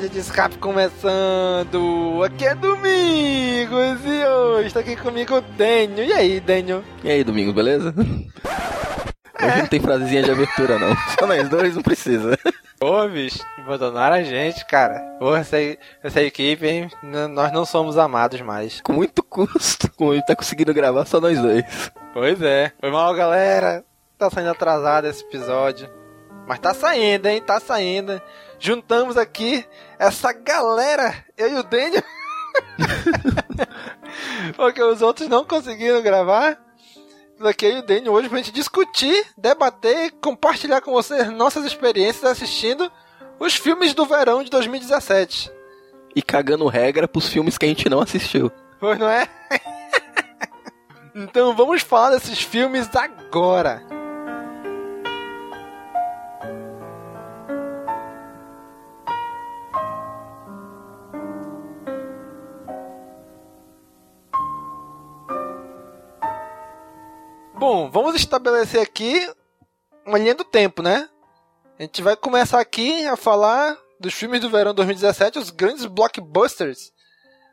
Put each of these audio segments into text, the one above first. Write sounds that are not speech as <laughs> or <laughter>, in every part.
Pod de escape começando! Aqui é Domingos e hoje tá aqui comigo o Daniel. E aí, Daniel? E aí, Domingos, beleza? Hoje não tem frasezinha de abertura, não. <laughs> Só nós dois não precisa. Ô, bicho, abandonaram a gente, cara. Pô, essa, essa equipe, hein? Nós não somos amados mais. Com muito custo, como gente tá conseguindo gravar só nós dois. Pois é. Foi mal, galera. Tá saindo atrasado esse episódio. Mas tá saindo, hein? Tá saindo. Juntamos aqui essa galera, eu e o Daniel. <laughs> Porque os outros não conseguiram gravar. Aqui eu e o Daniel hoje pra gente discutir, debater, compartilhar com vocês nossas experiências assistindo os filmes do verão de 2017. E cagando regra pros filmes que a gente não assistiu. Pois não é? <laughs> então vamos falar desses filmes agora. Bom, vamos estabelecer aqui uma linha do tempo, né? A gente vai começar aqui a falar dos filmes do verão 2017, os grandes blockbusters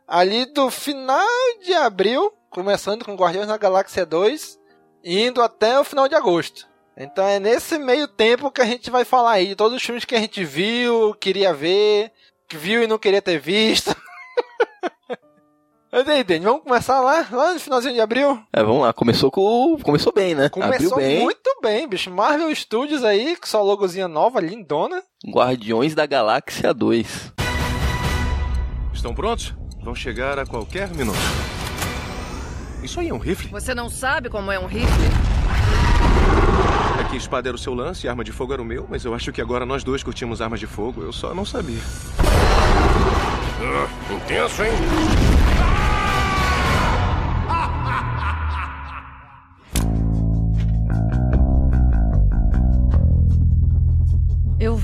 ali do final de abril, começando com Guardiões da Galáxia 2, e indo até o final de agosto. Então é nesse meio tempo que a gente vai falar aí de todos os filmes que a gente viu, queria ver, que viu e não queria ter visto. <laughs> Mas aí, Dani, vamos começar lá, lá no finalzinho de abril? É, vamos lá, começou com. Começou bem, né? Abriu Começou bem. muito bem, bicho. Marvel Studios aí, com sua logozinha nova, lindona. Guardiões da Galáxia 2. Estão prontos? Vão chegar a qualquer minuto. Isso aí é um rifle? Você não sabe como é um rifle? É que espada era o seu lance e arma de fogo era o meu, mas eu acho que agora nós dois curtimos armas de fogo. Eu só não sabia. Ah, intenso, hein?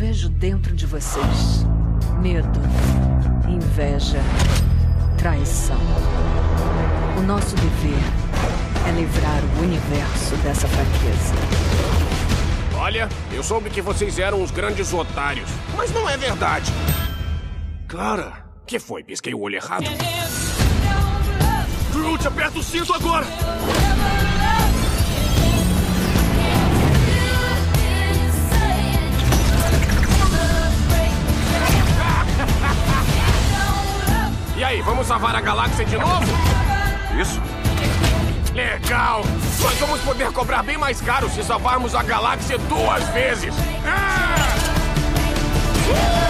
Vejo dentro de vocês medo, inveja, traição. O nosso dever é livrar o universo dessa fraqueza. Olha, eu soube que vocês eram uns grandes otários. Mas não é verdade. Clara! Que foi? Pisquei o olho errado? Groot, aperta o cinto agora! Aí, vamos salvar a galáxia de novo? Isso? Legal! Nós vamos poder cobrar bem mais caro se salvarmos a galáxia duas vezes! Ah! Corre,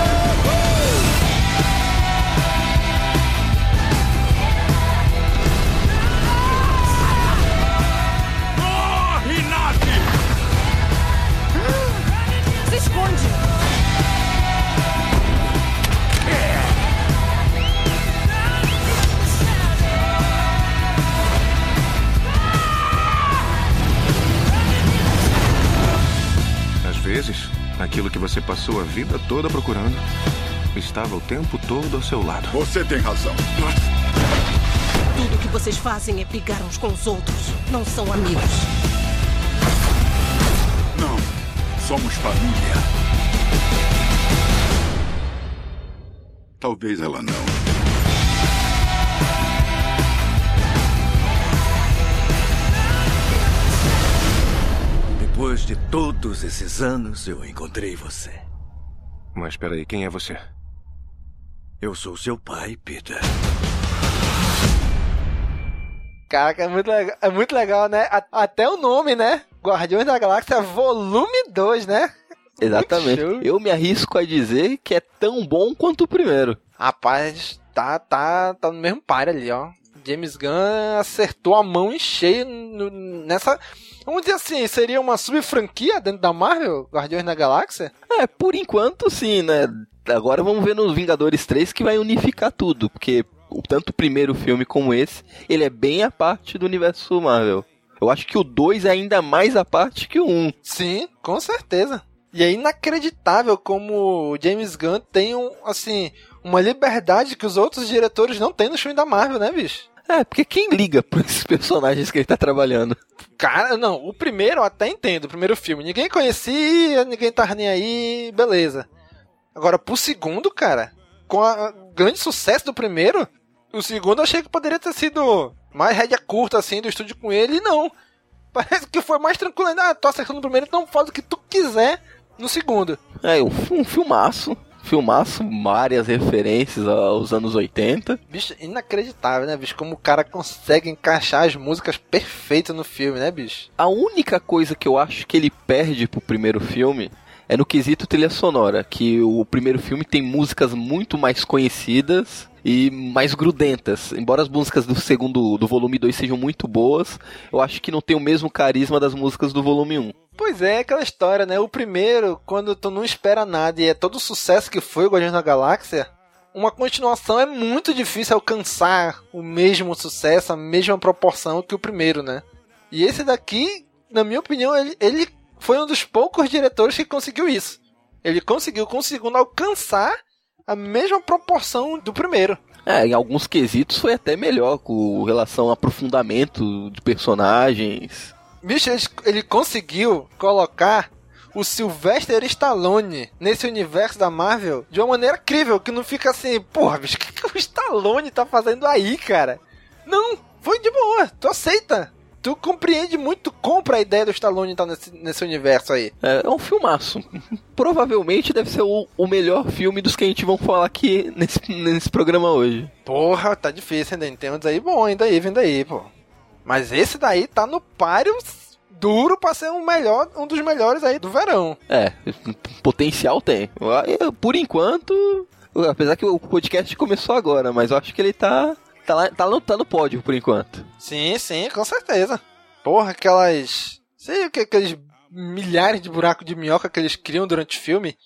Aquilo que você passou a vida toda procurando estava o tempo todo ao seu lado. Você tem razão. Tudo que vocês fazem é brigar uns com os outros. Não são amigos. Não, somos família. Talvez ela não. Depois de todos esses anos, eu encontrei você. Mas peraí, quem é você? Eu sou seu pai, Peter. Caraca, é muito legal, é muito legal né? Até o nome, né? Guardiões da Galáxia Volume 2, né? Exatamente. Eu me arrisco a dizer que é tão bom quanto o primeiro. Rapaz, tá, tá, tá no mesmo par ali, ó. James Gunn acertou a mão em cheio no- nessa. Vamos dizer assim, seria uma sub-franquia dentro da Marvel? Guardiões da Galáxia? É, por enquanto sim, né? Agora vamos ver no Vingadores 3 que vai unificar tudo, porque tanto o primeiro filme como esse, ele é bem a parte do universo Marvel. Eu acho que o 2 é ainda mais a parte que o 1. Sim, com certeza. E é inacreditável como o James Gunn tem um, assim, uma liberdade que os outros diretores não têm no filme da Marvel, né, bicho? É, porque quem liga pra esses personagens que ele tá trabalhando? Cara, não, o primeiro eu até entendo, o primeiro filme. Ninguém conhecia, ninguém tava nem aí, beleza. Agora, pro segundo, cara, com o grande sucesso do primeiro, o segundo eu achei que poderia ter sido mais rédea curta, assim, do estúdio com ele, e não. <laughs> Parece que foi mais tranquilo ainda. Ah, tô acertando o primeiro, então faz o que tu quiser no segundo. É, um, um filmaço. Filmaço, várias referências aos anos 80. Bicho, inacreditável, né, bicho? Como o cara consegue encaixar as músicas perfeitas no filme, né, bicho? A única coisa que eu acho que ele perde pro primeiro filme é no quesito trilha sonora, que o primeiro filme tem músicas muito mais conhecidas e mais grudentas. Embora as músicas do segundo do volume 2 sejam muito boas, eu acho que não tem o mesmo carisma das músicas do volume 1. Pois é, aquela história, né? O primeiro, quando tu não espera nada e é todo o sucesso que foi o Guardiões da Galáxia, uma continuação é muito difícil alcançar o mesmo sucesso, a mesma proporção que o primeiro, né? E esse daqui, na minha opinião, ele, ele foi um dos poucos diretores que conseguiu isso. Ele conseguiu com o segundo alcançar a mesma proporção do primeiro. É, em alguns quesitos foi até melhor com relação a aprofundamento de personagens. Bicho, ele, ele conseguiu colocar o Sylvester Stallone nesse universo da Marvel de uma maneira incrível, que não fica assim, porra, bicho, o que, que o Stallone tá fazendo aí, cara? Não, foi de boa, tu aceita. Tu compreende muito, tu compra a ideia do Stallone estar nesse, nesse universo aí. É, é um filmaço. Provavelmente deve ser o, o melhor filme dos que a gente vai falar aqui nesse, nesse programa hoje. Porra, tá difícil ainda, tem uns aí bom ainda aí, vindo aí, pô. Mas esse daí tá no páreo duro pra ser um melhor, um dos melhores aí do verão. É, potencial tem. Por enquanto, apesar que o podcast começou agora, mas eu acho que ele tá tá, lá, tá, no, tá no pódio por enquanto. Sim, sim, com certeza. Porra, aquelas. Sei o que, aqueles milhares de buracos de minhoca que eles criam durante o filme.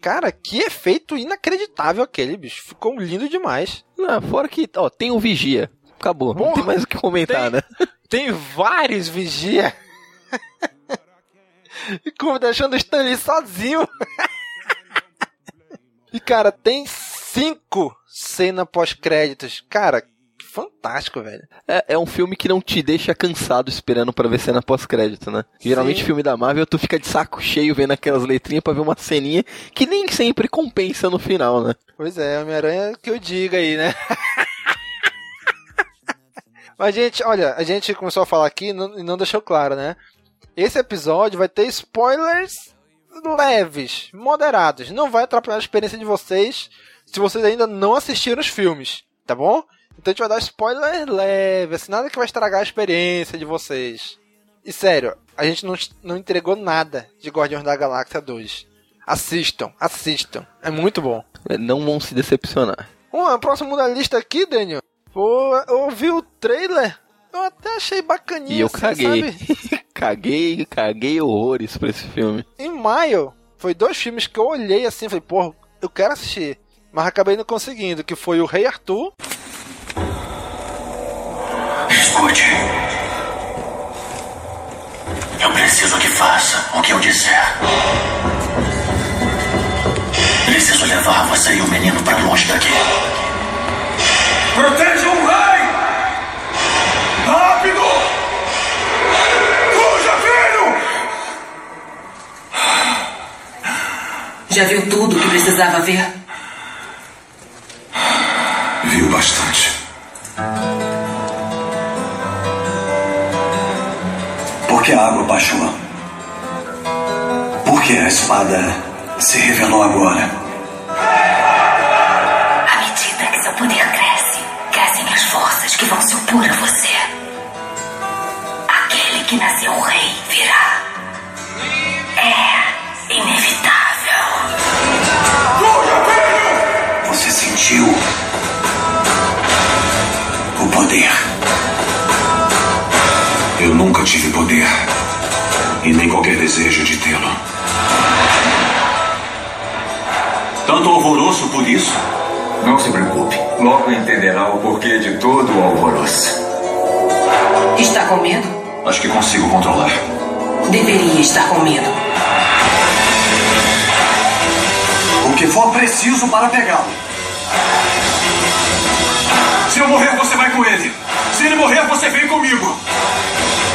Cara, que efeito inacreditável aquele, bicho. Ficou lindo demais. Não, fora que, ó, tem o Vigia. Acabou, não tem mais o que comentar, tem- né? Tem vários vigia. <laughs> E como deixando o Stanley sozinho. <laughs> e cara, tem cinco cenas pós-créditos. Cara, fantástico, velho. É, é um filme que não te deixa cansado esperando pra ver cena pós-crédito, né? Geralmente Sim. filme da Marvel tu fica de saco cheio vendo aquelas letrinhas pra ver uma ceninha que nem sempre compensa no final, né? Pois é, Homem-Aranha que eu diga aí, né? <laughs> Mas, gente, olha, a gente começou a falar aqui e não, não deixou claro, né? Esse episódio vai ter spoilers leves, moderados. Não vai atrapalhar a experiência de vocês se vocês ainda não assistiram os filmes, tá bom? Então a gente vai dar spoiler leve, assim, nada que vai estragar a experiência de vocês. E sério, a gente não, não entregou nada de Guardiões da Galáxia 2. Assistam, assistam. É muito bom. Não vão se decepcionar. Uma próximo da lista aqui, Daniel. Pô, eu ouvi o trailer. Eu até achei bacaninha. E eu assim, caguei. sabe? <laughs> caguei, caguei horrores pra esse filme. Em maio, foi dois filmes que eu olhei assim, falei, porra, eu quero assistir. Mas acabei não conseguindo, que foi o Rei Arthur. Escute. Eu preciso que faça o que eu disser. levar você e o menino para longe daqui. Protejam o rei! Rápido! Fuja, filho! Já viu tudo o que precisava ver? Viu bastante. Por que a água baixou? Por que a espada se revelou agora? Que vão se opor a você. Aquele que nasceu rei virá. É inevitável. Você sentiu o poder. Eu nunca tive poder. E nem qualquer desejo de tê-lo. Tanto alvoroço por isso? Não se preocupe. Logo entenderá o porquê de todo o alvoroço. Está com medo? Acho que consigo controlar. Deveria estar com medo. O que for preciso para pegá-lo. Se eu morrer, você vai com ele. Se ele morrer, você vem comigo.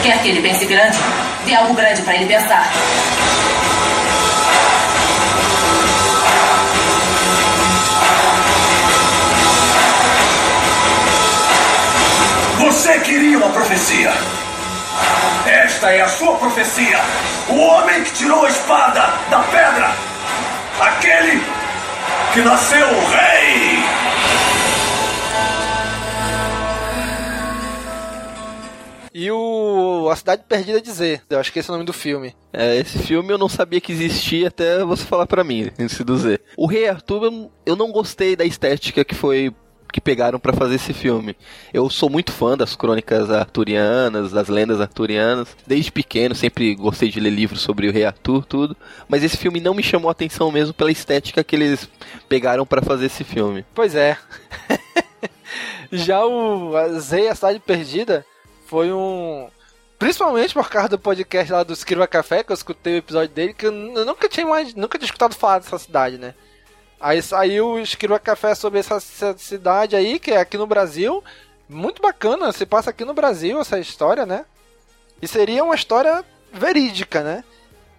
Quer que ele pense grande? Dê algo grande para ele pensar. Você queria uma profecia. Esta é a sua profecia. O homem que tirou a espada da pedra. Aquele que nasceu rei. E o A Cidade Perdida dizer. Eu acho que esse é o nome do filme. É, esse filme eu não sabia que existia até você falar pra mim, antes do Z. O Rei Arthur, eu não gostei da estética que foi que pegaram pra fazer esse filme. Eu sou muito fã das crônicas arturianas, das lendas arturianas. Desde pequeno sempre gostei de ler livros sobre o Rei Arthur, tudo. Mas esse filme não me chamou a atenção mesmo pela estética que eles pegaram pra fazer esse filme. Pois é. <laughs> Já o a Z e a Cidade Perdida foi um. Principalmente por causa do podcast lá do Escriva Café, que eu escutei o episódio dele, que eu nunca tinha mais, nunca tinha escutado falar dessa cidade, né? Aí saiu o Escriva Café sobre essa, cidade aí, que é aqui no Brasil. Muito bacana, se passa aqui no Brasil essa história, né? E seria uma história verídica, né?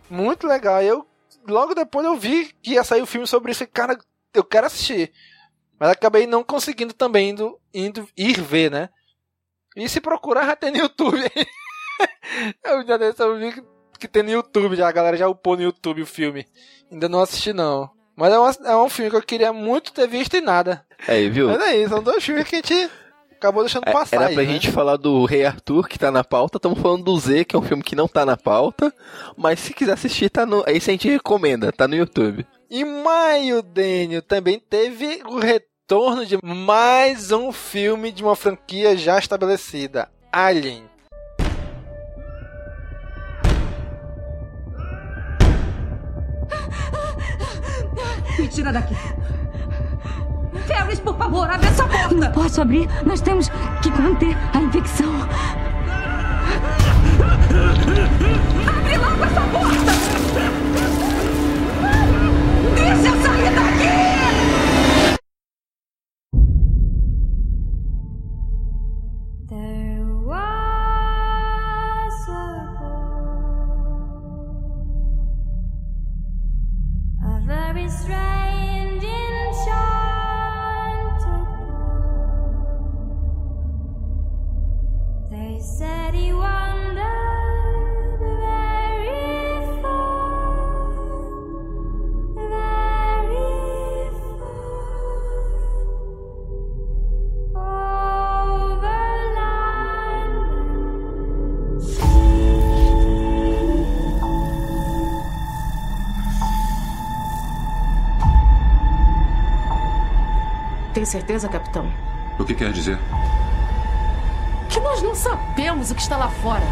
Muito legal. Eu logo depois eu vi que ia sair o filme sobre isso cara, eu quero assistir. Mas acabei não conseguindo também indo, indo ir ver, né? E se procurar, já tem no YouTube. <laughs> eu já desse, eu vi que tem no YouTube, já, a galera já upou no YouTube o filme. Ainda não assisti, não. Mas é, uma- é um filme que eu queria muito ter visto e nada. Aí, viu? Mas é isso, são dois filmes que a gente acabou deixando É, passar. Era aí, pra né? gente falar do Rei Arthur, que tá na pauta. Estamos falando do Z, que é um filme que não tá na pauta. Mas se quiser assistir, tá no. Esse a gente recomenda, tá no YouTube. Em maio, Daniel, também teve o retorno de mais um filme de uma franquia já estabelecida: Alien. Me tira daqui. Ferris, por favor, abre essa porta. Não posso abrir. Nós temos que conter a infecção. Abre logo essa certeza, capitão? O que quer dizer? Que nós não sabemos o que está lá fora.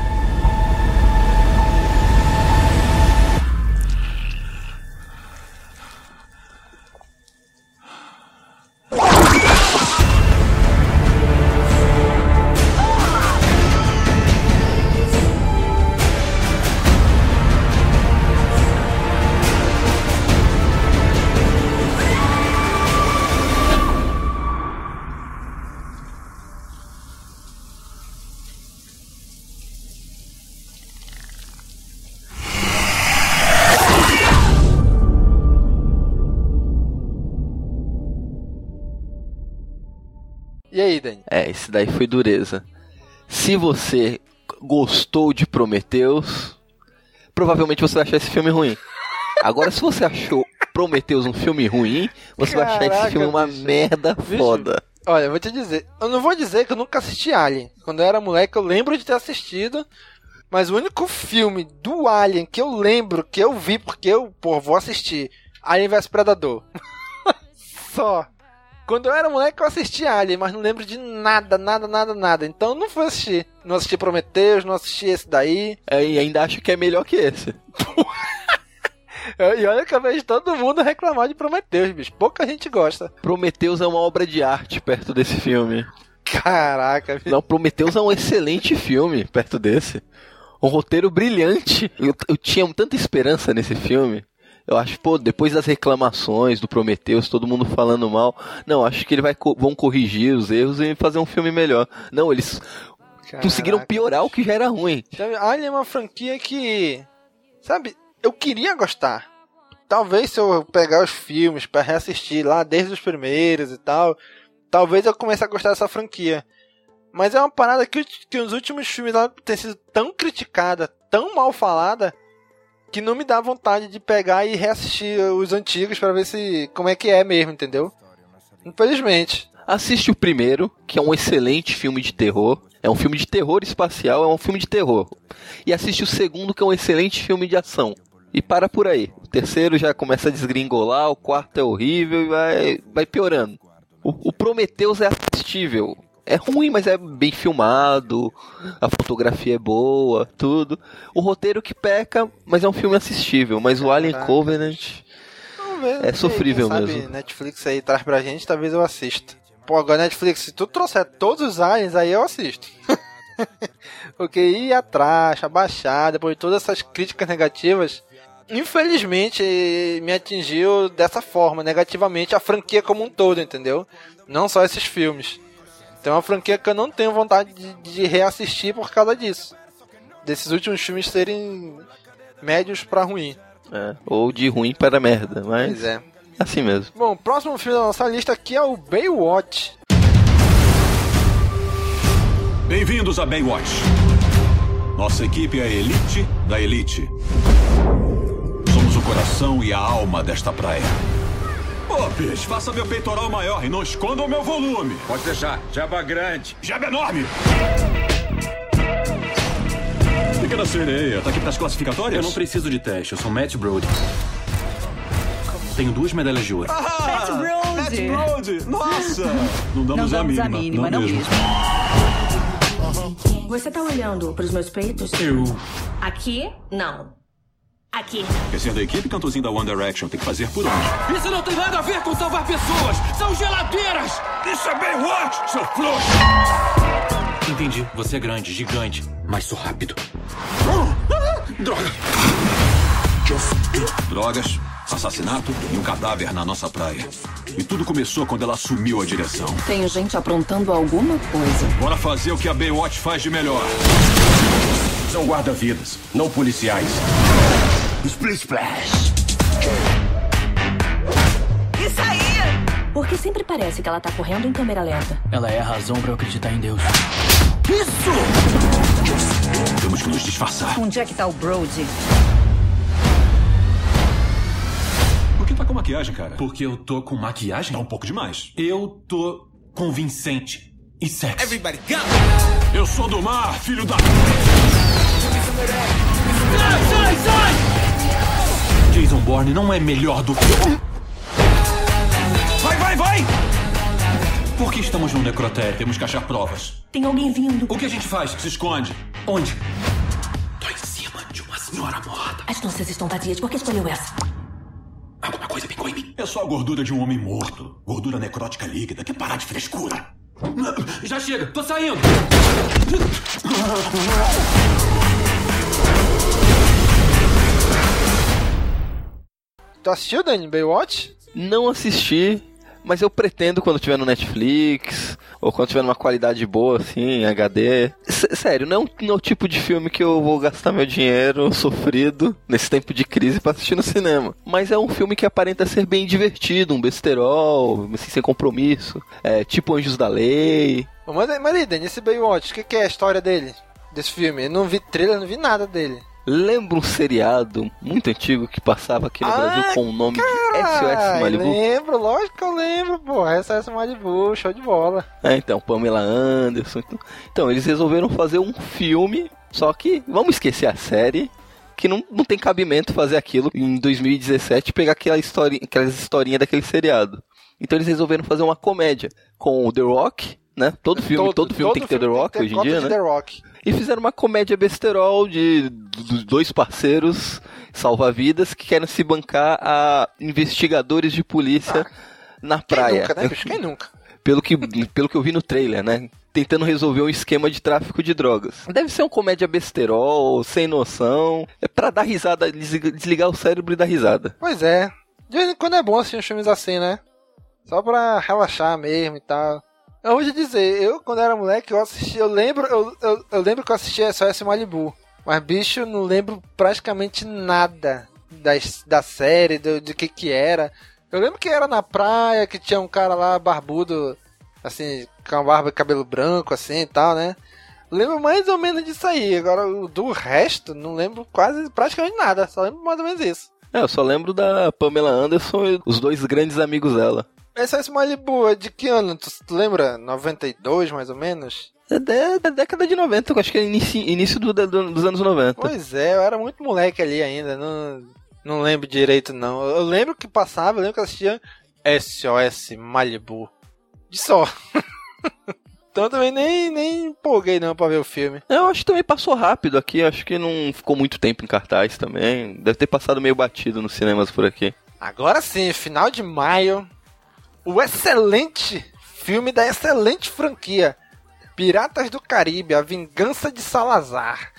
É, esse daí foi dureza. Se você gostou de Prometheus, provavelmente você vai achar esse filme ruim. Agora, se você achou Prometheus um filme ruim, você vai achar esse Caraca, filme uma bicho. merda Bicho, foda. Olha, eu vou te dizer. Eu não vou dizer que eu nunca assisti Alien. Quando eu era moleque, eu lembro de ter assistido. Mas o único filme do Alien que eu lembro, que eu vi, porque eu, pô, vou assistir. Alien vs Predador. <laughs> Só. Quando eu era moleque, eu assisti Alien, mas não lembro de nada, nada, nada, nada. Então não fui assistir. Não assisti Prometheus, não assisti esse daí. É, e ainda acho que é melhor que esse. <laughs> E olha que eu vejo todo mundo reclamar de Prometheus, bicho. Pouca gente gosta. Prometheus é uma obra de arte perto desse filme. Caraca, bicho. Não, Prometheus é um excelente filme perto desse. Um roteiro brilhante. Eu, eu tinha tanta esperança nesse filme. Eu acho, pô, depois das reclamações do Prometheus, todo mundo falando mal. Não, acho que ele vai vão corrigir os erros e fazer um filme melhor. Não, eles conseguiram piorar o que já era ruim. Sabe, Alien é uma franquia que. Sabe, eu queria gostar. Talvez se eu pegar os filmes pra reassistir lá desde os primeiros e tal, talvez eu comece a gostar dessa franquia. Mas é uma parada que, que os últimos filmes lá têm sido tão criticada, tão mal falada, que não me dá vontade de pegar e reassistir os antigos pra ver se como é que é mesmo, entendeu? Infelizmente. Assiste o primeiro, que é um excelente filme de terror. É um filme de terror espacial, é um filme de terror. E assiste o segundo, que é um excelente filme de ação. E para por aí. O terceiro já começa a desgringolar, o quarto é horrível e vai, vai piorando. O, o Prometheus é assistível. É ruim, mas é bem filmado. A fotografia é boa, tudo. O roteiro que peca, mas é um filme assistível. Mas o Alien Caraca. Covenant. É sofrível sabe mesmo. Netflix aí traz pra gente, talvez eu assista. Pô, agora Netflix, se tu trouxer todos os aliens, aí eu assisto. <laughs> Porque ir atrás, abaixar, depois de todas essas críticas negativas, infelizmente me atingiu dessa forma, negativamente, a franquia como um todo, entendeu? Não só esses filmes. Então é uma franquia que eu não tenho vontade de, de reassistir por causa disso. Desses últimos filmes serem médios pra ruim. É, ou de ruim para merda, mas Pois é. assim mesmo. Bom, o próximo filme da nossa lista aqui é o Baywatch. Bem-vindos a Baywatch. Nossa equipe é a elite da elite. Somos o coração e a alma desta praia. Bicho, faça meu peitoral maior e não esconda o meu volume. Pode deixar. Jaba grande. Jaba enorme. Pequena sereia, tá aqui pras classificatórias? Eu não preciso de teste, eu sou Matt Brody. Tenho duas medalhas de ouro. Matt Brody. Matt Brody. Nossa! <laughs> Não damos, Não damos a a mínima. mínima, não mesmo. Você tá olhando pros meus peitos? Eu. Aqui? Não. Aqui. Quer ser da equipe cantorzinho da One Direction? Tem que fazer por onde? Isso não tem nada a ver com salvar pessoas! São geladeiras! Isso é Baywatch, seu frouxo! Entendi, você é grande, gigante, mas sou rápido. Droga! Drogas, assassinato e um cadáver na nossa praia. E tudo começou quando ela assumiu a direção. Tem gente aprontando alguma coisa. Bora fazer o que a Baywatch faz de melhor. São guarda-vidas, não policiais. Split Splash! Isso aí! Porque sempre parece que ela tá correndo em câmera lenta. Ela é a razão pra eu acreditar em Deus. Isso! Temos que nos disfarçar. Onde é que tá o Brody? Por que tá com maquiagem, cara? Porque eu tô com maquiagem? Tá um pouco demais. Eu tô convincente e sexy. Everybody go! Eu sou do mar, filho da. Sai, sai, sai! Jason Bourne não é melhor do que. Vai, vai, vai! Por que estamos no necrotério? Temos que achar provas. Tem alguém vindo. O que a gente faz? Se esconde. Onde? Tô em cima de uma senhora morta. As nossas estão vazias. Por que escolheu essa? Alguma coisa pingou em mim. É só a gordura de um homem morto. Gordura necrótica líquida. Quer parar de frescura? Já chega, tô saindo! Tu assistiu, Dani, Baywatch? Não assisti, Mas eu pretendo quando tiver no Netflix, ou quando tiver numa qualidade boa, assim, HD. S- sério, não é, não o tipo de filme que eu vou gastar meu dinheiro <laughs> sofrido nesse tempo de crise pra assistir no cinema. Mas é um filme que aparenta ser bem divertido, um besterol, assim, sem compromisso. É, tipo Anjos da Lei. Mas, mas aí, Dani, esse Baywatch, o que, que é a história dele? Desse filme? Eu não vi trailer, não vi nada dele. Lembra um seriado muito antigo que passava aqui no Ah, Brasil com o nome de SOS Malibu? lembro, lógico que eu lembro, pô. SOS Malibu, show de bola. É, então, Pamela Anderson. Então, então, eles resolveram fazer um filme, só que vamos esquecer a série, que não, não tem cabimento fazer aquilo em 2017 pegar aquela história, aquelas historinhas daquele seriado. Então eles resolveram fazer uma comédia com o The Rock, né? Todo filme, todo, filme tem que ter The Rock hoje em dia, né? The Rock. E fizeram uma comédia besterol de dos dois parceiros salva-vidas que querem se bancar a investigadores de polícia na praia. Nunca, né, <laughs> bicho? Quem nunca? pelo que, pelo que eu vi no trailer, né? Tentando resolver um esquema de tráfico de drogas. Deve ser um comédia besterol, sem noção. É pra dar risada, desliga- desligar o cérebro e dar risada. Pois é. De vez em quando é bom assistir uns filmes assim, né? Só pra relaxar mesmo e tal. Eu vou te dizer, eu quando era moleque, eu assisti, eu lembro, eu, eu, eu lembro que eu assisti SOS Malibu. Mas, bicho, não lembro praticamente nada das, da série, do, de que que era. Eu lembro que era na praia, que tinha um cara lá barbudo, assim, com a barba e cabelo branco, assim e tal, né? Lembro mais ou menos disso aí. Agora, do resto, não lembro quase, praticamente nada. Só lembro mais ou menos isso. É, eu só lembro da Pamela Anderson e os dois grandes amigos dela. SOS Malibu é de que ano? Tu, tu lembra? 92, mais ou menos? É da, da década de 90, eu acho que é início, início do- do- dos anos 90. Pois é, eu era muito moleque ali ainda, não, não lembro direito não. Eu lembro que passava, eu lembro que eu assistia SOS Malibu. De só. <laughs> então eu também nem, nem empolguei não pra ver o filme. Eu acho que também passou rápido aqui, acho que não ficou muito tempo em cartaz também. Deve ter passado meio batido nos cinemas por aqui. Agora sim, final de maio, o excelente filme da excelente franquia Piratas do Caribe, A Vingança de Salazar.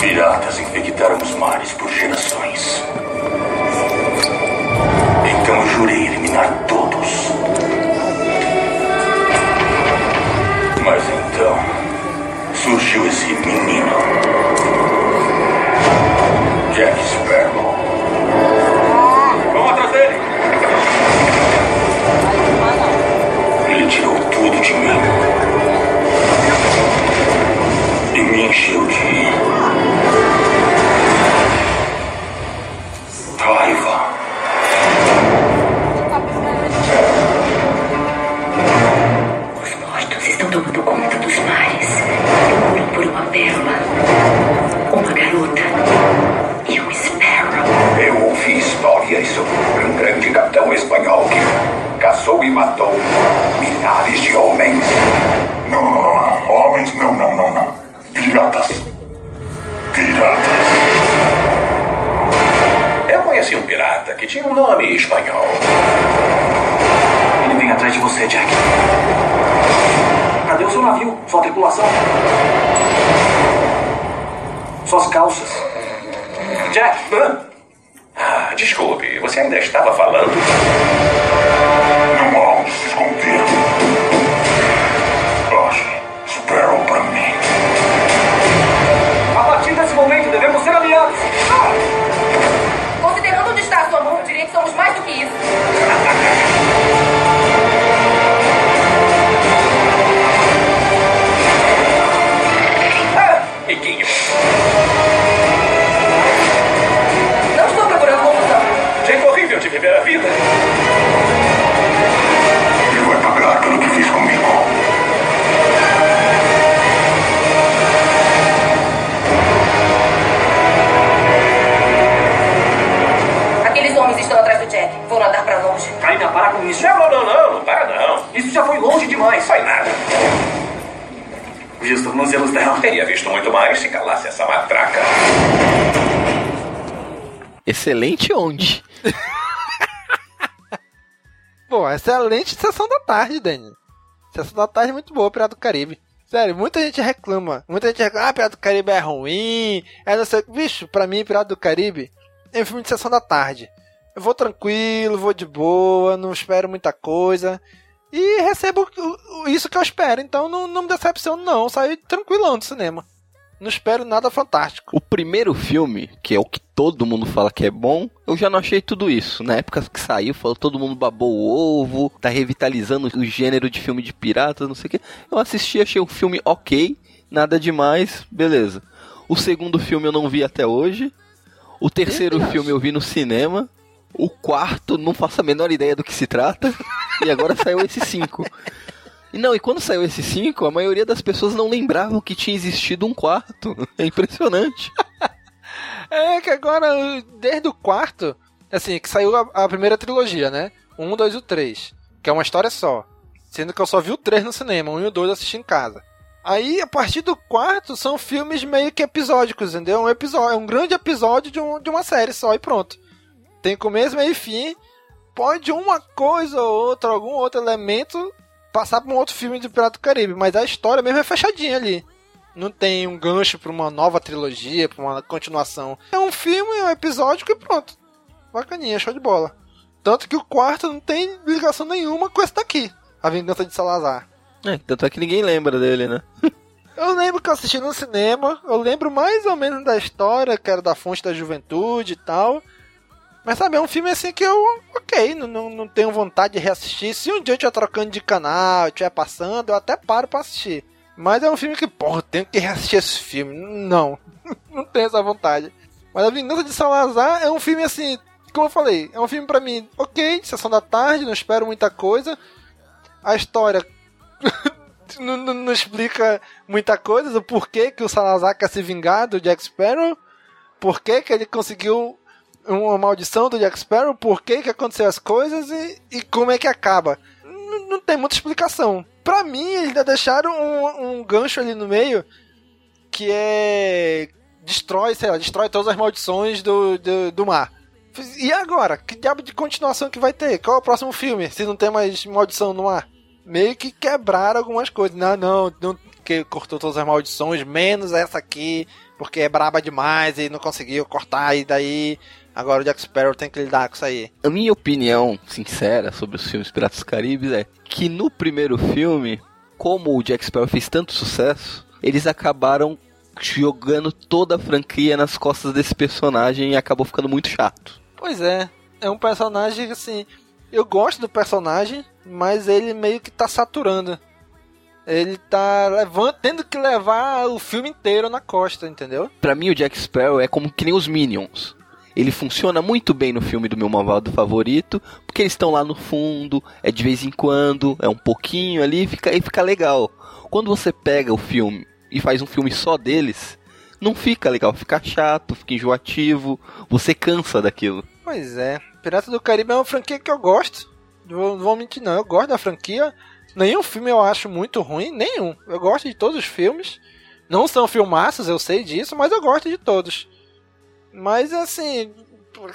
Piratas infectaram os mares por gerações. Então jurei eliminar todos. Mas então surgiu esse menino. Jack Sparrow. Vamos atrás dele! Ele tirou tudo de mim. E me encheu de raiva. Matou milhares de homens. Não, não, não, não. Homens, não, não, não, não. Piratas. Piratas. Eu conheci um pirata que tinha um nome espanhol. Ele vem atrás de você, Jack. Cadê o seu navio? Sua tripulação? Suas calças? Jack! Ah, desculpe, você ainda estava falando? Não há onde se Excelente onde? <laughs> Pô, excelente Sessão da Tarde, Dani. Sessão da Tarde muito boa, Pirata do Caribe. Sério, muita gente reclama. Muita gente reclama, ah, Pirata do Caribe é ruim. É não sei. Bicho, pra mim, Pirata do Caribe é um filme de sessão da tarde. Eu vou tranquilo, vou de boa, não espero muita coisa. E recebo isso que eu espero. Então não, não me decepciono, não. Saí tranquilão do cinema. Não espero nada fantástico. O primeiro filme, que é o que todo mundo fala que é bom, eu já não achei tudo isso. Na época que saiu, falou, todo mundo babou o ovo, tá revitalizando o gênero de filme de piratas, não sei o que. Eu assisti, achei um filme ok, nada demais, beleza. O segundo filme eu não vi até hoje. O terceiro filme eu vi no cinema. O quarto, não faço a menor ideia do que se trata. <laughs> e agora saiu esse cinco. E não, e quando saiu esse 5, a maioria das pessoas não lembravam que tinha existido um quarto. <laughs> É impressionante. <laughs> É que agora, desde o quarto, assim, que saiu a, a primeira trilogia, né? Um, dois e o três. Que é uma história só. Sendo que eu só vi o três no cinema, um e o dois eu assisti em casa. Aí, a partir do quarto, são filmes meio que episódicos, entendeu? Um episódio, é um grande episódio de, um, de uma série só e pronto. Tem começo, meio e fim. Pode uma coisa ou outra, algum outro elemento, passar pra um outro filme de Pirata do Caribe. Mas a história mesmo é fechadinha ali. Não tem um gancho pra uma nova trilogia, pra uma continuação. É um filme, é um episódico e pronto. Bacaninha, show de bola. Tanto que o quarto não tem ligação nenhuma com esse daqui. A Vingança de Salazar. É, tanto é que ninguém lembra dele, né? <laughs> Eu lembro que eu assisti no cinema, eu lembro mais ou menos da história, que era da fonte da juventude e tal. Mas sabe, é um filme assim que eu, ok, não, não, não tenho vontade de reassistir. Se um dia eu estiver trocando de canal, estiver passando, eu até paro pra assistir. Mas é um filme que, porra, eu tenho que reassistir esse filme. Não, <laughs> não tenho essa vontade. Mas A Vingança de Salazar é um filme assim, como eu falei, é um filme pra mim, ok, sessão da tarde, não espero muita coisa. A história <laughs> não, não- não explica muita coisa do porquê que o Salazar quer se vingar do Jack Sparrow, por que que ele conseguiu uma maldição do Jack Sparrow, por que que aconteceu as coisas e, e como é que acaba. Não, não tem muita explicação. Pra mim, eles ainda deixaram um, um gancho ali no meio que é. destrói, sei lá, destrói todas as maldições do, do, do mar. E agora? Que diabo de continuação que vai ter? Qual é o próximo filme? Se não tem mais maldição no mar? Meio que quebraram algumas coisas. Não, não, não que cortou todas as maldições, menos essa aqui, porque é braba demais e não conseguiu cortar, e daí agora o Jack Sparrow tem que lidar com isso aí. A minha opinião sincera sobre os filmes Piratas do Caribe é que no primeiro filme, como o Jack Sparrow fez tanto sucesso, eles acabaram jogando toda a franquia nas costas desse personagem e acabou ficando muito chato. Pois é, é um personagem que assim, eu gosto do personagem, mas ele meio que tá saturando. Ele tá levando, tendo que levar o filme inteiro na costa, entendeu? Pra mim, o Jack Sparrow é como que nem os Minions. Ele funciona muito bem no filme do meu malvado favorito, porque eles estão lá no fundo, é de vez em quando, é um pouquinho ali, fica, e fica legal. Quando você pega o filme e faz um filme só deles, não fica legal, fica chato, fica enjoativo, você cansa daquilo. Pois é, Pirata do Caribe é uma franquia que eu gosto. Não vou, mentir não, eu gosto da franquia. Nenhum filme eu acho muito ruim, nenhum. Eu gosto de todos os filmes. Não são filmaços, eu sei disso, mas eu gosto de todos. Mas assim,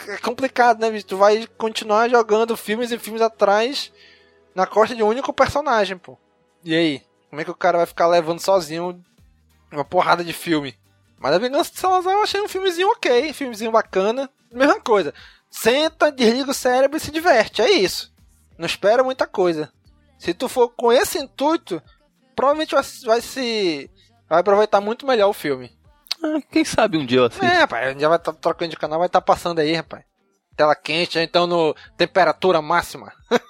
é complicado, né? Tu vai continuar jogando filmes e filmes atrás na costa de um único personagem, pô. E aí? Como é que o cara vai ficar levando sozinho uma porrada de filme? Mas a Vingança de Salazar eu achei um filmezinho ok, filmezinho bacana. Mesma coisa. Senta, desliga o cérebro e se diverte, é isso. Não espera muita coisa. Se tu for com esse intuito, provavelmente vai, vai se. Vai aproveitar muito melhor o filme. Ah, quem sabe um dia eu assisto. É, rapaz, já vai estar trocando de canal, vai estar passando aí, rapaz. Tela quente, então no temperatura máxima. <laughs>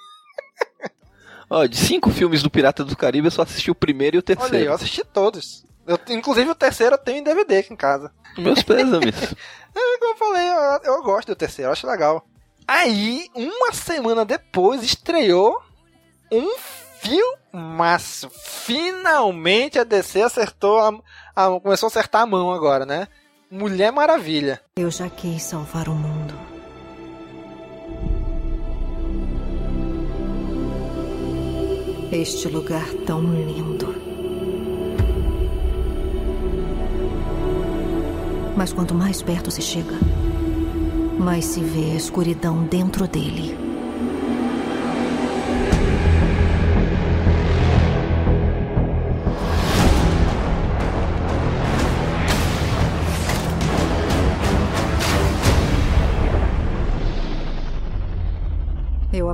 Ó, de cinco filmes do Pirata do Caribe, eu só assisti o primeiro e o terceiro. Olha eu assisti todos. Eu, inclusive o terceiro eu tenho em DVD aqui em casa. Meus pêsames. <laughs> É, como eu falei, eu, eu gosto do terceiro, eu acho legal. Aí, uma semana depois, estreou um filmaço. Finalmente a DC acertou a, a- começou a acertar a mão agora, né? Mulher Maravilha. Eu já quis salvar o mundo. Este lugar tão lindo. Mas quanto mais perto se chega, mais se vê a escuridão dentro dele.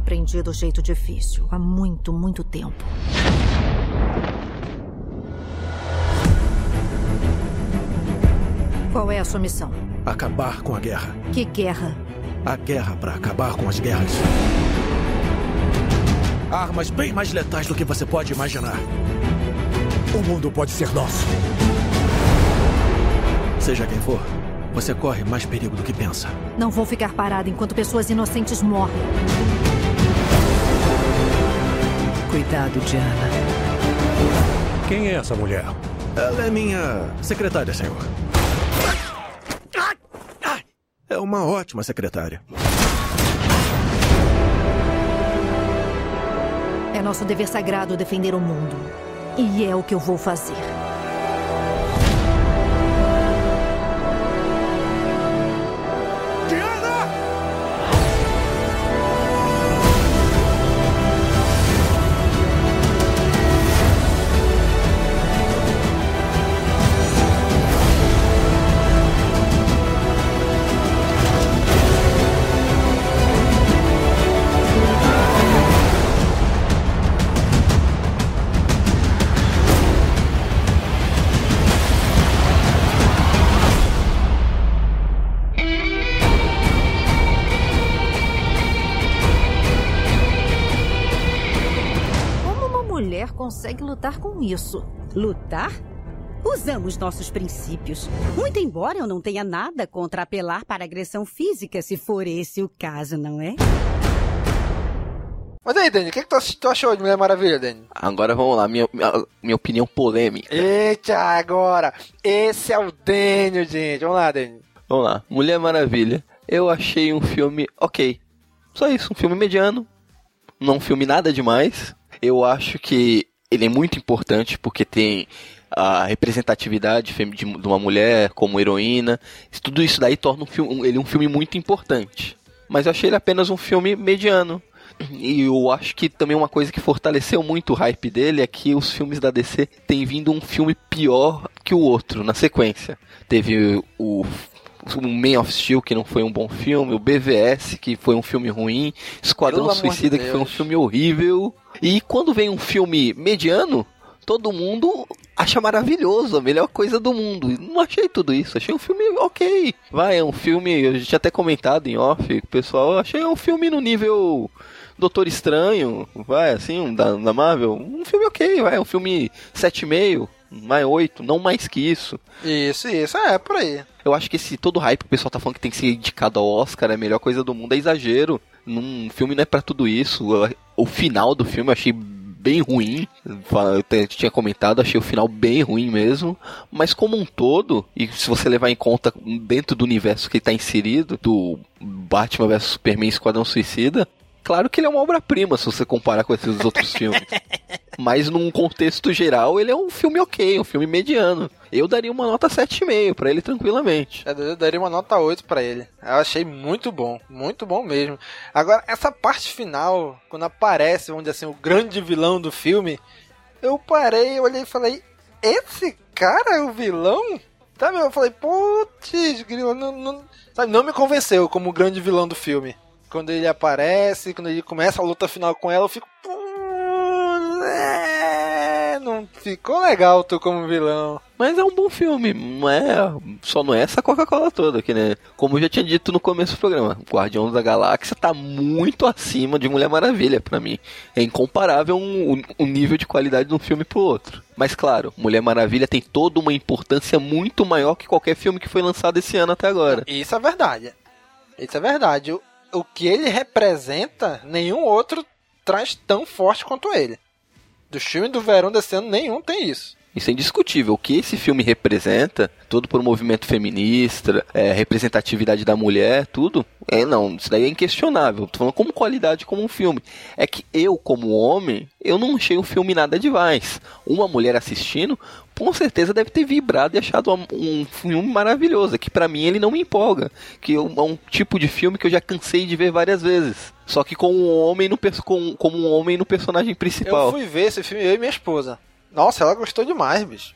Aprendi do jeito difícil há muito, muito tempo. Qual é a sua missão? Acabar com a guerra. Que guerra? A guerra para acabar com as guerras. Armas bem mais letais do que você pode imaginar. O mundo pode ser nosso. Seja quem for, você corre mais perigo do que pensa. Não vou ficar parada enquanto pessoas inocentes morrem. Cuidado, Diana. Quem é essa mulher? Ela é minha secretária, senhor. É uma ótima secretária. É nosso dever sagrado defender o mundo. E é o que eu vou fazer. Isso? Lutar? Usamos nossos princípios. Muito embora eu não tenha nada contra apelar para agressão física, se for esse o caso, não é? Mas aí, Dani, o que, que tu tu achou de Mulher Maravilha, Dani? Agora vamos lá, minha, minha, minha opinião polêmica. Eita, agora! Esse é o Daniel, gente. Vamos lá, Dani. Vamos lá, Mulher Maravilha. Eu achei um filme ok. Só isso, um filme mediano. Não um filme nada demais. Eu acho que ele é muito importante porque tem a representatividade de uma mulher como heroína. Tudo isso daí torna um filme- ele um filme muito importante. Mas eu achei ele apenas um filme mediano. E eu acho que também uma coisa que fortaleceu muito o hype dele é que os filmes da DC têm vindo um filme pior que o outro na sequência. Teve o o Man of Steel, que não foi um bom filme, o BVS, que foi um filme ruim, Esquadrão Pelo amor de Suicida, que foi um filme horrível. E quando vem um filme mediano, todo mundo acha maravilhoso, a melhor coisa do mundo. Não achei tudo isso, achei um filme ok. Vai, é um filme, eu já tinha até comentado em off, pessoal, achei um filme no nível Doutor Estranho, vai, assim, um da, da Marvel. Um filme ok, vai, um filme 7,5, mais 8, não mais que isso. Isso, isso, é, por aí. Eu acho que esse todo hype que o pessoal tá falando que tem que ser indicado ao Oscar, é a melhor coisa do mundo, é exagero. Num filme não é pra tudo isso. O final do filme eu achei bem ruim. Eu tinha comentado, achei o final bem ruim mesmo. Mas como um todo, e se você levar em conta dentro do universo que ele tá inserido, do Batman vs Superman Esquadrão Suicida, claro que ele é uma obra-prima se você comparar com esses outros <laughs> filmes. Mas num contexto geral, ele é um filme ok, um filme mediano. Eu daria uma nota 7,5 pra ele tranquilamente. Eu daria uma nota 8 pra ele. Eu achei muito bom, muito bom mesmo. Agora, essa parte final, quando aparece, vamos dizer assim, o grande vilão do filme, eu parei, olhei e falei, esse cara é o vilão? Sabe, eu falei, putz, grilo, não, não, sabe, não me convenceu como o grande vilão do filme. Quando ele aparece, quando ele começa a luta final com ela, eu fico, não ficou legal tu como vilão. Mas é um bom filme, não é, só não é essa Coca-Cola toda aqui, né? Como eu já tinha dito no começo do programa, Guardiões da Galáxia tá muito acima de Mulher Maravilha pra mim. É incomparável um, um nível de qualidade de um filme pro outro. Mas claro, Mulher Maravilha tem toda uma importância muito maior que qualquer filme que foi lançado esse ano até agora. Isso é verdade. Isso é verdade. O, que ele representa, nenhum outro traz tão forte quanto ele. Do filme do verão desse ano, nenhum tem isso. Isso é indiscutível. O que esse filme representa, todo por um movimento feminista, é, representatividade da mulher, tudo, é não, isso daí é inquestionável. Tô falando como qualidade, como um filme. É que eu, como homem, eu não achei um filme nada demais. Uma mulher assistindo, com certeza deve ter vibrado e achado um, filme maravilhoso. Que pra mim ele não me empolga. Que é um tipo de filme que eu já cansei de ver várias vezes. Só que com um homem no, com, como um homem no personagem principal. Eu fui ver esse filme, eu e minha esposa. Nossa, ela gostou demais, bicho.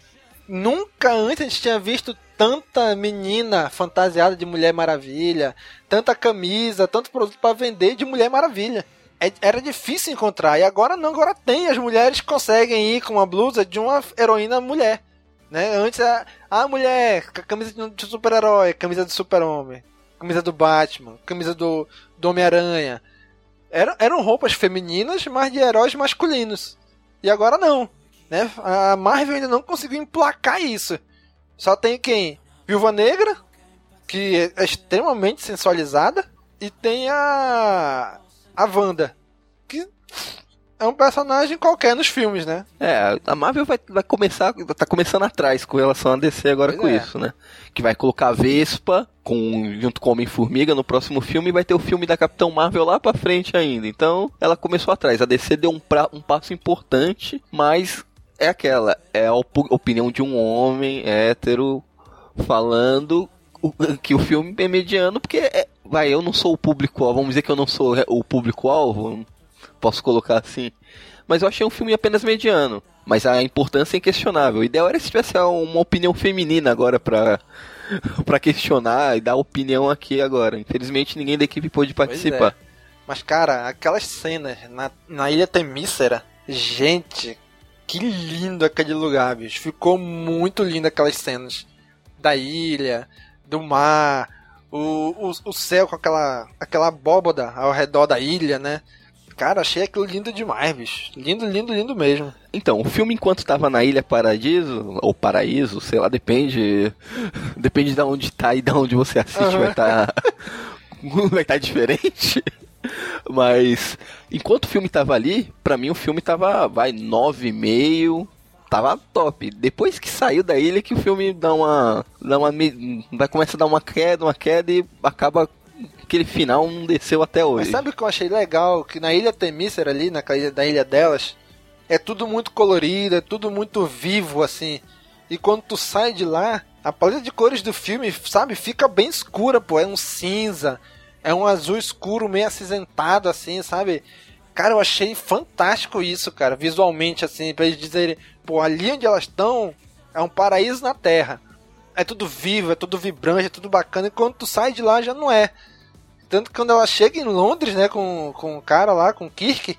Nunca antes a gente tinha visto tanta menina fantasiada de Mulher Maravilha, tanta camisa, tanto produto pra vender de Mulher Maravilha. é- era difícil encontrar. E agora não, agora tem. As mulheres conseguem ir com uma blusa de uma heroína mulher. Né? Antes a, a mulher, camisa de de super-herói, camisa do super-homem, camisa do Batman, camisa do, do Homem-Aranha. Eram, eram roupas femininas, mas de heróis masculinos. E agora não. Né? A Marvel ainda não conseguiu emplacar isso. Só tem quem? Viúva Negra, que é extremamente sensualizada, e tem a. a Wanda, que é um personagem qualquer nos filmes, né? É, a Marvel vai, vai começar, tá começando atrás com relação a DC agora Pois com é. isso, né? Que vai colocar a Vespa com, junto com Homem-Formiga no próximo filme e vai ter o filme da Capitão Marvel lá pra frente ainda. Então, ela começou atrás. A DC deu um, pra- um passo importante, mas é aquela, é a opu- opinião de um homem hétero falando <laughs> que o filme é mediano, porque, é- vai, eu não sou o público-alvo, vamos dizer que eu não sou o público-alvo, posso colocar assim. Mas eu achei um filme apenas mediano. Mas a importância é inquestionável. O ideal era se tivesse uma opinião feminina agora pra, <laughs> pra questionar e dar opinião aqui agora. Infelizmente ninguém da equipe pôde participar. é. Mas, cara, aquelas cenas na, na Ilha Temícera, gente, que lindo aquele lugar, bicho. Ficou muito lindo aquelas cenas. Da ilha, do mar, o, o, o céu com aquela, aquela abóboda ao redor da ilha, né? Cara, achei aquilo lindo demais, bicho. Lindo, lindo, lindo mesmo. Então, o filme enquanto tava na Ilha Paradiso, ou Paraíso, sei lá, depende. Depende de onde tá e de onde você assiste, Aham. vai estar. <laughs> vai estar diferente. Mas enquanto o filme tava ali, pra mim o filme tava, vai, 9,5. Tava top. Depois que saiu da ilha que o filme dá uma. dá uma. Vai começar a dar uma queda, uma queda e acaba. Aquele final não desceu até hoje. Mas sabe o que eu achei legal? Que na ilha Temícera ali, na ilha, da ilha delas, é tudo muito colorido, é tudo muito vivo, assim. E quando tu sai de lá, a paleta de cores do filme, sabe, fica bem escura, pô. É um cinza, é um azul escuro, meio acinzentado, assim, sabe? Cara, eu achei fantástico isso, cara, visualmente, assim, pra eles dizerem, pô, ali onde elas estão é um paraíso na Terra. É tudo vivo, é tudo vibrante, é tudo bacana, e quando tu sai de lá já não é. Tanto que quando ela chega em Londres, né, com, com o cara lá, com o Kirk,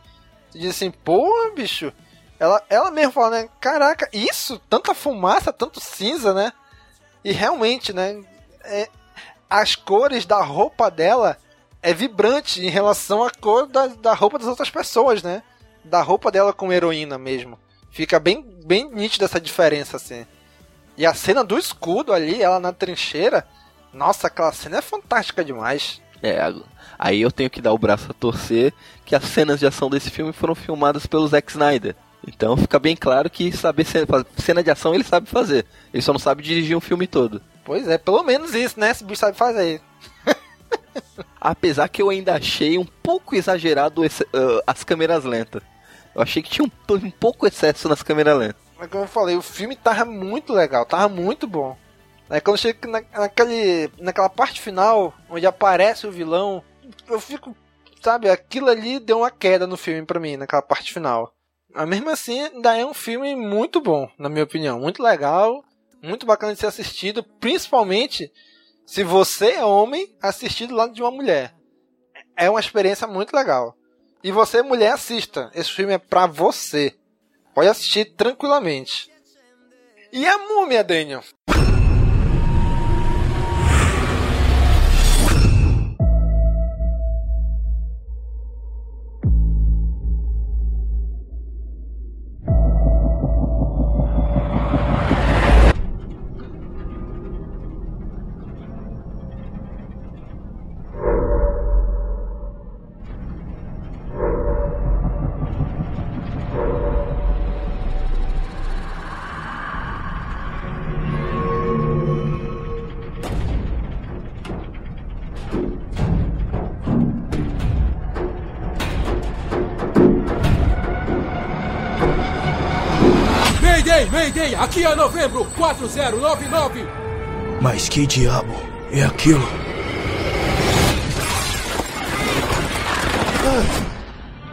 tu diz assim, pô, bicho. Ela, ela mesmo fala, né, caraca, isso? Tanta fumaça, tanto cinza, né? E realmente, né, é- as cores da roupa dela é vibrante em relação à cor da, da roupa das outras pessoas, né? Da roupa dela como heroína mesmo. Fica bem, bem nítida essa diferença, assim. E a cena do escudo ali, ela na trincheira, nossa, aquela cena é fantástica demais. É, aí eu tenho que dar o braço a torcer que as cenas de ação desse filme foram filmadas pelo Zack Snyder. Então fica bem claro que saber cena, cena de ação ele sabe fazer. Ele só não sabe dirigir um filme todo. Pois é, pelo menos isso, né? Esse bicho sabe fazer. <laughs> Apesar que eu ainda achei um pouco exagerado esse- ah, as câmeras lentas. Eu achei que tinha um, um pouco excesso nas câmeras lentas. Mas como eu falei, o filme tava muito legal, tava muito bom. Aí quando chega na, naquele, naquela parte final, onde aparece o vilão, eu fico, sabe, aquilo ali deu uma queda no filme pra mim, naquela parte final. Mas mesmo assim, ainda é um filme muito bom, na minha opinião. Muito legal, muito bacana de ser assistido, principalmente se você é homem assistir do lado de uma mulher. É uma experiência muito legal. E você, mulher, assista. Esse filme é pra você. Pode assistir tranquilamente. E a múmia, Daniel? Aqui é novembro 4099. Mas que diabo é aquilo?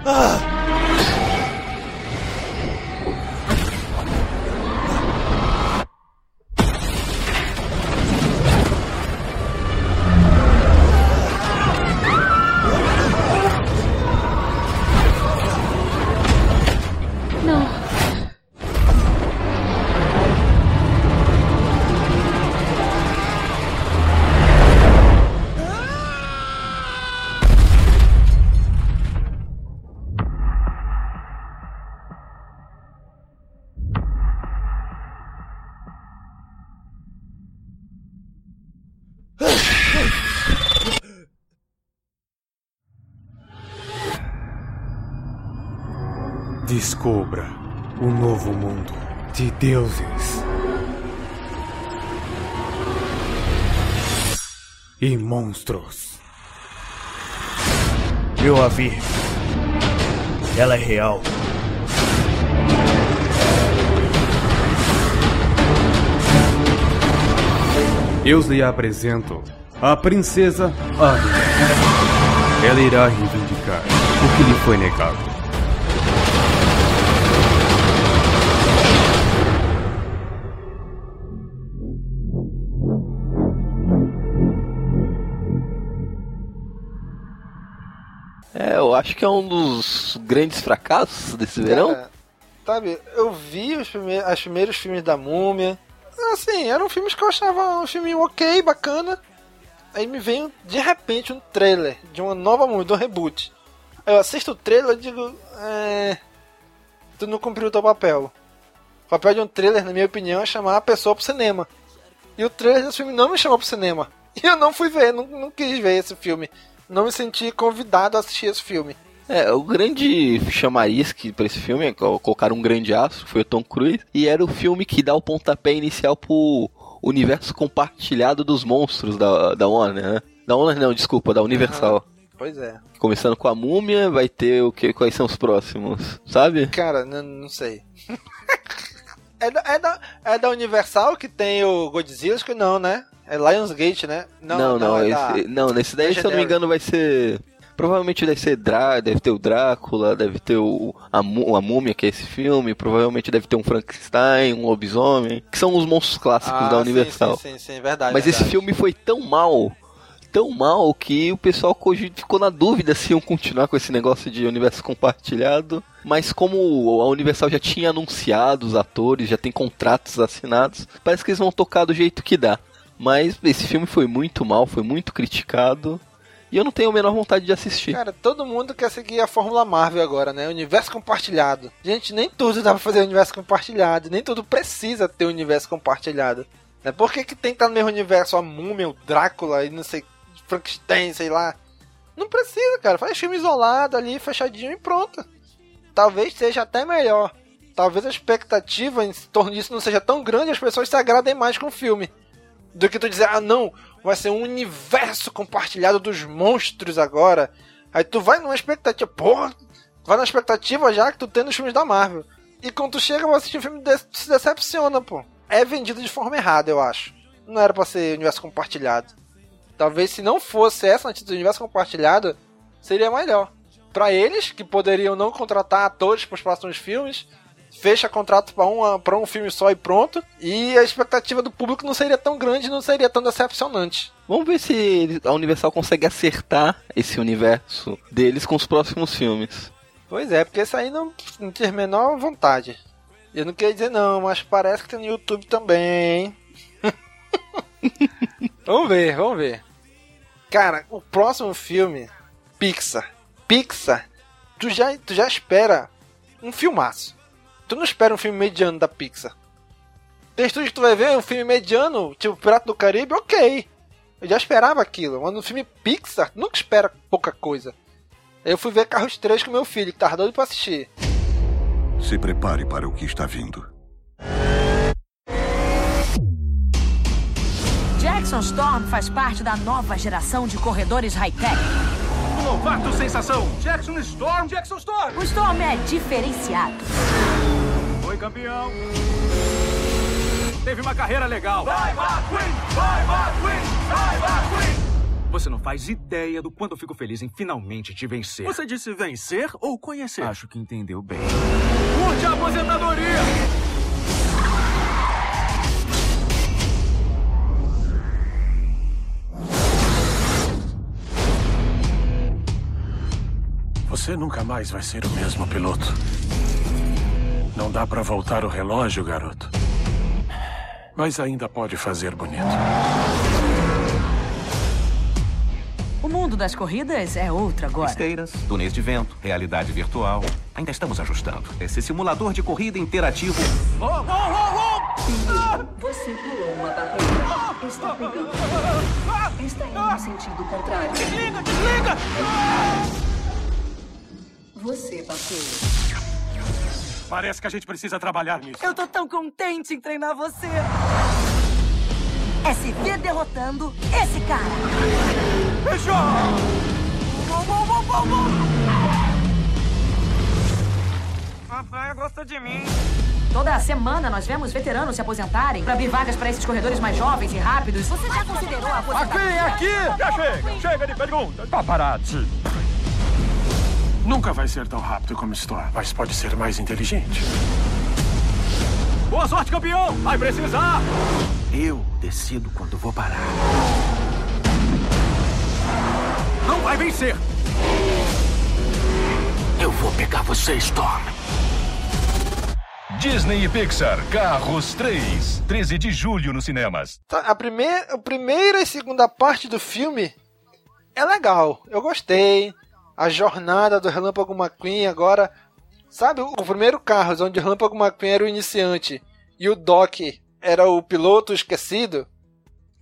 Ah! Descubra o novo mundo de deuses e monstros. Eu a vi. Ela é real. Eu lhe apresento a princesa Águia. Ela irá reivindicar o que lhe foi negado. Eu acho que é um dos grandes fracassos desse verão. Cara, sabe, eu vi os primeiros, os primeiros filmes da Múmia. Assim, eram filmes que eu achava um filme ok, bacana. Aí me vem de repente um trailer de uma nova Múmia, de um reboot. Eu assisto o trailer e digo, é. Tu não cumpriu o teu papel. O papel de um trailer, na minha opinião, é chamar a pessoa pro cinema. E o trailer desse filme não me chamou pro cinema. E eu não fui ver, não, não quis ver esse filme. Não me senti convidado a assistir esse filme. É, o grande chamariz que pra esse filme é co- colocar um grande astro, foi o Tom Cruise, e era o filme que dá o pontapé inicial pro universo compartilhado dos monstros da, da Warner, né? Da Warner não, desculpa, da Universal. Pois é. Começando com a Múmia, vai ter o que? Quais são os próximos? Sabe? Cara, não sei. <laughs> é, da, é, da, é da Universal que tem o Godzilla? Que não, né? É Lionsgate, né? Não, não, é da- esse, não, nesse daí, se eu não me engano, vai ser. Provavelmente deve ser Drá, deve ter o Drácula, deve ter o a, a Múmia, que é esse filme, provavelmente deve ter um Frankenstein, um lobisomem, que são os monstros clássicos Ah, da sim, Universal. Sim, sim, sim, verdade. Mas esse verdade. filme foi tão mal, tão mal, que o pessoal ficou na dúvida se iam continuar com esse negócio de universo compartilhado. Mas como a Universal já tinha anunciado os atores, já tem contratos assinados, parece que eles vão tocar do jeito que dá. Mas esse filme foi muito mal, foi muito criticado. E eu não tenho a menor vontade de assistir. Cara, todo mundo quer seguir a Fórmula Marvel agora, né? Universo compartilhado. Gente, nem tudo dá pra fazer universo compartilhado. Nem tudo precisa ter universo compartilhado. Né? Por que, que tem que estar no mesmo universo a Múmia, o Drácula e não sei, Frankenstein, sei lá? Não precisa, cara. Faz filme isolado ali, fechadinho e pronto. Talvez seja até melhor. Talvez a expectativa em torno disso não seja tão grande e as pessoas se agradem mais com o filme. Do que tu dizer, ah não, vai ser um universo compartilhado dos monstros agora. Aí tu vai numa expectativa, porra, vai na expectativa já que tu tem nos filmes da Marvel. E quando tu chega pra assistir um filme desse, tu se decepciona, pô. É vendido de forma errada, eu acho. Não era pra ser universo compartilhado. Talvez se não fosse essa notícia do universo compartilhado, seria melhor. Pra eles, que poderiam não contratar atores pros próximos filmes, fecha contrato pra um filme só e pronto. E a expectativa do público não seria tão grande, não seria tão decepcionante. Vamos ver se a Universal consegue acertar esse universo deles com os próximos filmes. Pois é, porque isso aí não, não tinha a menor vontade. Eu não queria dizer não, mas parece que tem no YouTube também. <laughs> vamos ver, vamos ver. Cara, o próximo filme, Pixar. Pixar, tu já, tu já espera um filmaço. Tu não espera um filme mediano da Pixar. Tem estúdio que tu vai ver um filme mediano, tipo Pirata do Caribe, ok. Eu já esperava aquilo, mas no filme Pixar, tu nunca espera pouca coisa. Eu fui ver Carros 3 com meu filho, que tava doido pra assistir. Se prepare para o que está vindo. Jackson Storm faz parte da nova geração de corredores high-tech. Novato sensação! Jackson Storm! Jackson Storm! O Storm é diferenciado. Foi campeão! Teve uma carreira legal! Vai, McQueen! Vai, McQueen! Vai, McQueen! Você não faz ideia do quanto eu fico feliz em finalmente te vencer. Você disse vencer ou conhecer? Acho que entendeu bem. Curte a aposentadoria! Você nunca mais vai ser o mesmo piloto. Não dá pra voltar o relógio, garoto. Mas ainda pode fazer bonito. O mundo das corridas é outro agora. Esteiras, túneis de vento, realidade virtual. Ainda estamos ajustando. Esse simulador de corrida interativo. Oh, oh, oh, oh! Você pulou uma barreira. Está pegando. Está indo no sentido contrário. Desliga, desliga! Você bateu. Parece que a gente precisa trabalhar nisso. Eu tô tão contente em treinar você. É se ver derrotando esse cara. Fechou! Bom, bom, bom, bom, bom. A praia gosta de mim. Toda semana nós vemos veteranos se aposentarem para abrir vagas para esses corredores mais jovens e rápidos. Você já considerou a aposentadoria? Aqui, aqui! Já chega! Chega de perguntas! Paparazzi! Nunca vai ser tão rápido como estou, mas pode ser mais inteligente. Boa sorte, campeão! Vai precisar! Eu decido quando vou parar. Não vai vencer! Eu vou pegar você, Storm. Disney e Pixar, Carros 3, 13 de julho nos cinemas. Tá, A primeira, a primeira e segunda parte do filme é legal. Eu gostei. A jornada do Relâmpago McQueen agora. Sabe, o primeiro Carros, onde o Relâmpago McQueen era o iniciante e o Doc era o piloto esquecido,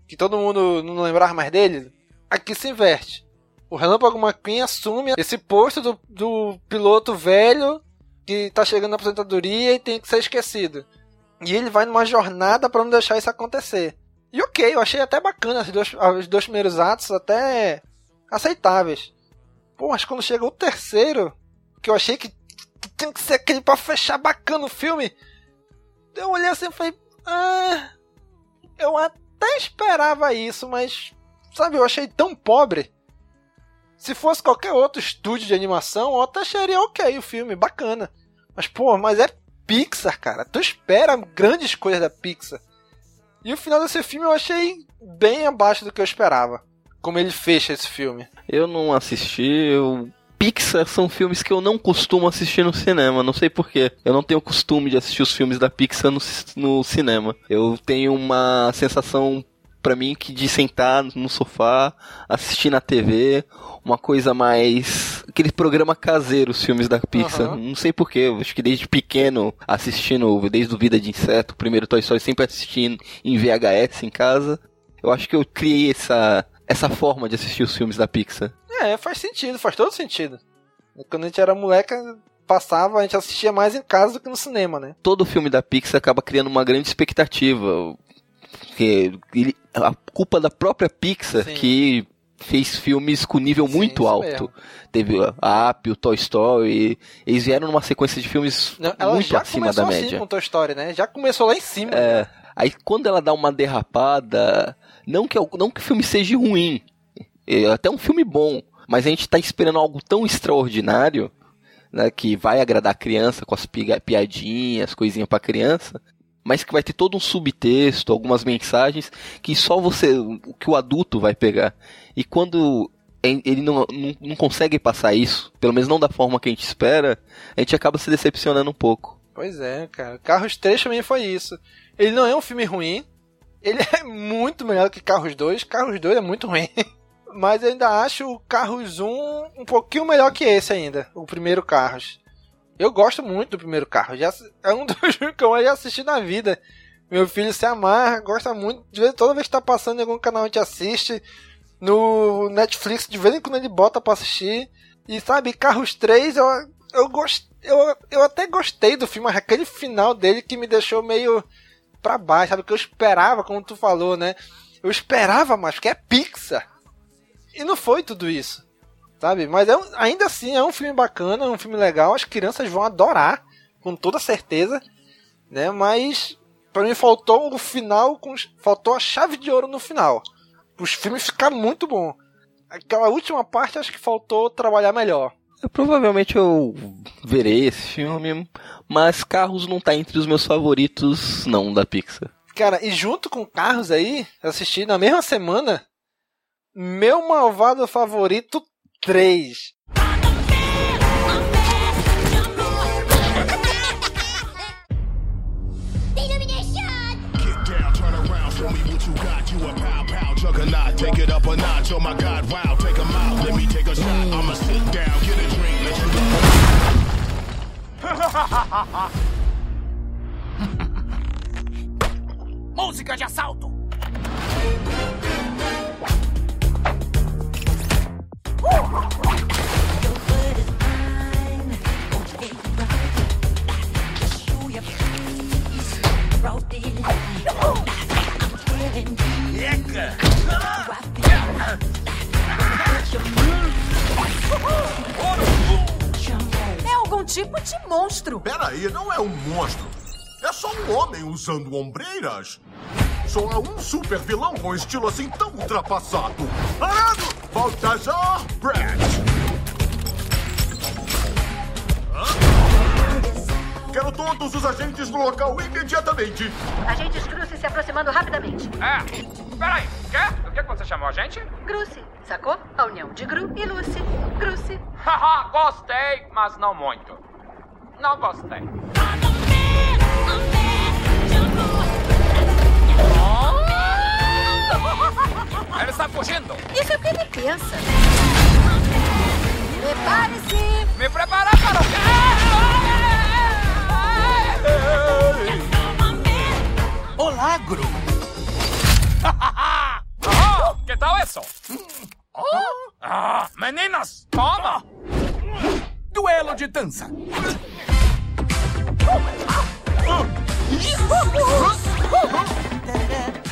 que todo mundo não lembrava mais dele, aqui se inverte. O Relâmpago McQueen assume esse posto do, do piloto velho que tá chegando na aposentadoria e tem que ser esquecido. E ele vai numa jornada para não deixar isso acontecer. E ok, eu achei até bacana os dois, os dois primeiros atos, até aceitáveis. Pô, mas quando chega o terceiro, que eu achei que tinha que ser aquele pra fechar bacana o filme, eu olhei assim e falei, ah, eu até esperava isso, mas, sabe, eu achei tão pobre. Se fosse qualquer outro estúdio de animação, eu até acharia ok o filme, bacana. Mas, pô, mas é Pixar, cara. Tu espera grandes coisas da Pixar. E o final desse filme eu achei bem abaixo do que eu esperava. Como ele fecha esse filme. Eu não assisti, eu... Pixar são filmes que eu não costumo assistir no cinema, não sei porquê. Eu não tenho costume de assistir os filmes da Pixar no, no cinema. Eu tenho uma sensação para mim que de sentar no sofá, assistir na TV, uma coisa mais aquele programa caseiro, os filmes da Pixar. Aham. Não sei porquê, eu acho que desde pequeno assistindo, desde o Vida de Inseto, o primeiro Toy Story, sempre assistindo em VHS em casa. Eu acho que eu criei essa essa forma de assistir os filmes da Pixar. É, faz sentido, faz todo sentido. Quando a gente era moleca, passava, a gente assistia mais em casa do que no cinema, né? todo filme da Pixar acaba criando uma grande expectativa. Que ele- a culpa da própria Pixar que fez filmes com nível muito alto. mesmo. Teve a Up, o Toy Story. Eles vieram numa sequência de filmes Não, ela muito já acima começou da assim média. com Toy Story, né? Já começou lá em cima. É, aí quando ela dá uma derrapada, não que, não que o filme seja ruim, é até um filme bom, mas a gente tá esperando algo tão extraordinário, né, que vai agradar a criança com as piadinhas, coisinha pra criança, mas que vai ter todo um subtexto, algumas mensagens que só você, que o adulto vai pegar. E quando em- ele não, não, não consegue passar isso, pelo menos não da forma que a gente espera, a gente acaba se decepcionando um pouco. Pois é, cara. Carros 3 também foi isso. Ele não é um filme ruim. Ele é muito melhor que Carros 2. Carros 2 é muito ruim. <laughs> Mas eu ainda acho o Carros 1 um pouquinho melhor que esse ainda. O primeiro Carros. Eu gosto muito do primeiro Carros. Já, é um <laughs> dos que eu já assisti na vida. Meu filho se amarra, gosta muito. De vez, toda vez que tá passando em algum canal a gente assiste. No Netflix, de vez em quando ele bota pra assistir. E sabe, Carros 3, eu, eu, gost, eu, eu até gostei do filme, mas aquele final dele que me deixou meio pra baixo, sabe? O que eu esperava, como tu falou, né? Eu esperava mais, porque é Pixar. E não foi tudo isso, sabe? Mas é um- ainda assim é um filme bacana, é um filme legal, as crianças vão adorar, com toda certeza, né? Mas pra mim faltou o final, faltou a chave de ouro no final. Os filmes ficaram muito bom. Aquela última parte acho que faltou trabalhar melhor. Eu, provavelmente eu verei esse filme, mas Carros não tá entre os meus favoritos, não, da Pixar. Cara, e junto com Carros aí, eu assisti na mesma semana Meu Malvado Favorito 3. Get down, turn around, show me what you got. You a pow pow juggernaut. Take it up a notch. Oh my god, wow, take 'em out. Let me take a shot. I'ma sit <laughs> Música de assalto! Tipo de monstro. Peraí, não é um monstro. É só um homem usando ombreiras. Só há um super vilão com estilo assim tão ultrapassado. Arado! Baltazar Brett! Quero todos os agentes no local imediatamente. Agentes Gruce se aproximando rapidamente. É. Peraí, quê? O que, que você chamou a gente? Gruce, sacou? A união de Gru e Lucy. Gruce. Haha, <laughs> gostei, mas não muito. Não gostei. Oh! <laughs> Ele está fugindo. Isso é o que ele pensa. Prepare-se. Me preparar para o quê? Olá, Gru. oh, que tal isso? Ah, meninas, toma! Duelo de dança.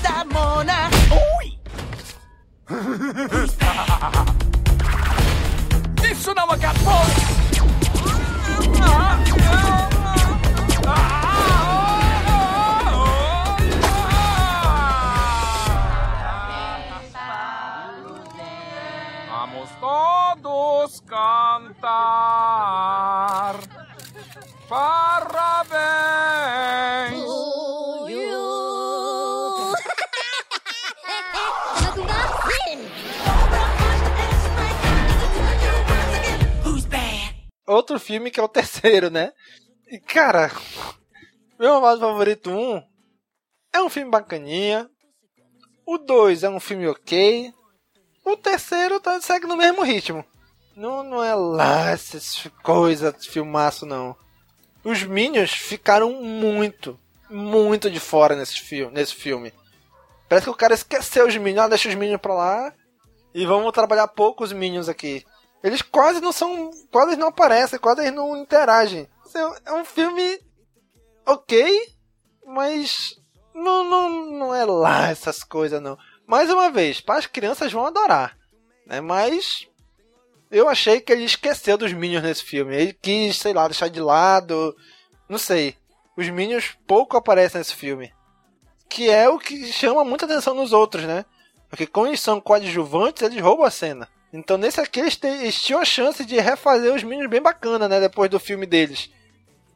Da Mona. Ui! <laughs> que é o terceiro, né? E, cara, meu amado favorito 1 um, é um filme bacaninha. O 2 é um filme ok. O terceiro tá, segue no mesmo ritmo. Não, não é lá essas coisas, filmaço, não. Os Minions ficaram muito, muito de fora nesse filme. Nesse filme. Parece que o cara esqueceu os Minions, ah, deixa os Minions pra lá e vamos trabalhar pouco os Minions aqui. Eles quase não são. Quase não aparecem, quase não interagem. É um filme ok, mas não, não, não é lá essas coisas, não. Mais uma vez, para as crianças vão adorar. Né? Mas eu achei que ele esqueceu dos Minions nesse filme. Ele quis, sei lá, deixar de lado. Não sei. Os Minions pouco aparecem nesse filme. Que é o que chama muita atenção nos outros, né? Porque como eles são coadjuvantes, eles roubam a cena. Então nesse aqui eles, eles tinham a chance de refazer os Minions bem bacana, né? Depois do filme deles.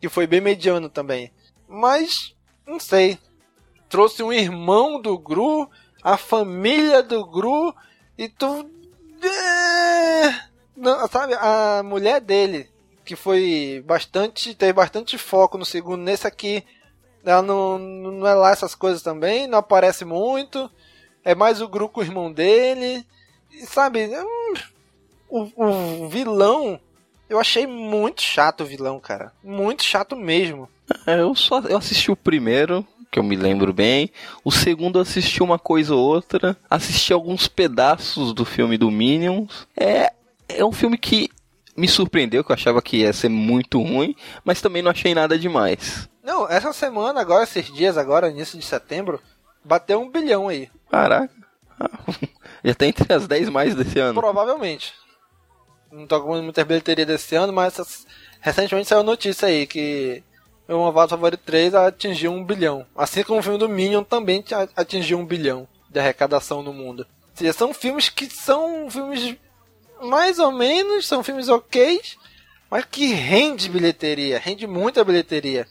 Que foi bem mediano também. Mas, não sei. Trouxe um irmão do Gru, a família do Gru, e tu. É... Não, sabe, a mulher dele, que foi bastante. teve bastante foco no segundo, nesse aqui. Ela não, não é lá essas coisas também, não aparece muito. É mais o Gru com o irmão dele. Sabe, o, o vilão. Eu achei muito chato o vilão, cara. Muito chato mesmo. É, eu só eu assisti o primeiro, que eu me lembro bem. O segundo eu assisti uma coisa ou outra. Assisti alguns pedaços do filme do Minions. É, é um filme que me surpreendeu, que eu achava que ia ser muito ruim, mas também não achei nada demais. Não, essa semana, agora, esses dias, agora, início de setembro, bateu um bilhão aí. Caraca. Já tá entre as 10 mais desse ano. Provavelmente. Não tô com muita bilheteria desse ano, mas recentemente saiu notícia aí que o Malvado Favorito 3 atingiu um bilhão. Assim como o filme do Minion também atingiu um bilhão de arrecadação no mundo. Ou seja, são filmes que são filmes mais ou menos, são filmes ok, mas que rende bilheteria, rende muita bilheteria.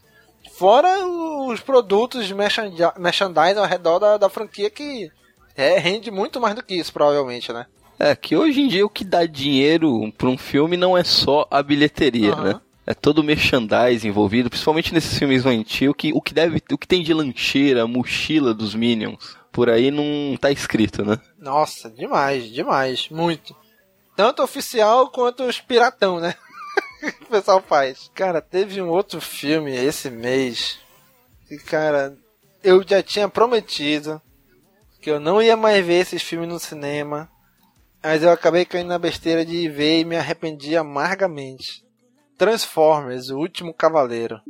Fora os produtos merchandising ao redor da, da franquia que é, rende muito mais do que isso, provavelmente, né? É, que hoje em dia o que dá dinheiro pra um filme não é só a bilheteria, uhum. né? É todo o merchandising envolvido, principalmente nesses filmes infantil, que o que deve, o que tem de lancheira, mochila dos Minions, por aí não tá escrito, né? Nossa, demais, demais, muito. Tanto oficial quanto os piratão, né? <laughs> o pessoal faz. Cara, teve um outro filme esse mês que, cara, eu já tinha prometido que eu não ia mais ver esses filmes no cinema, mas eu acabei caindo na besteira de ver e me arrependi amargamente. Transformers, o último cavaleiro.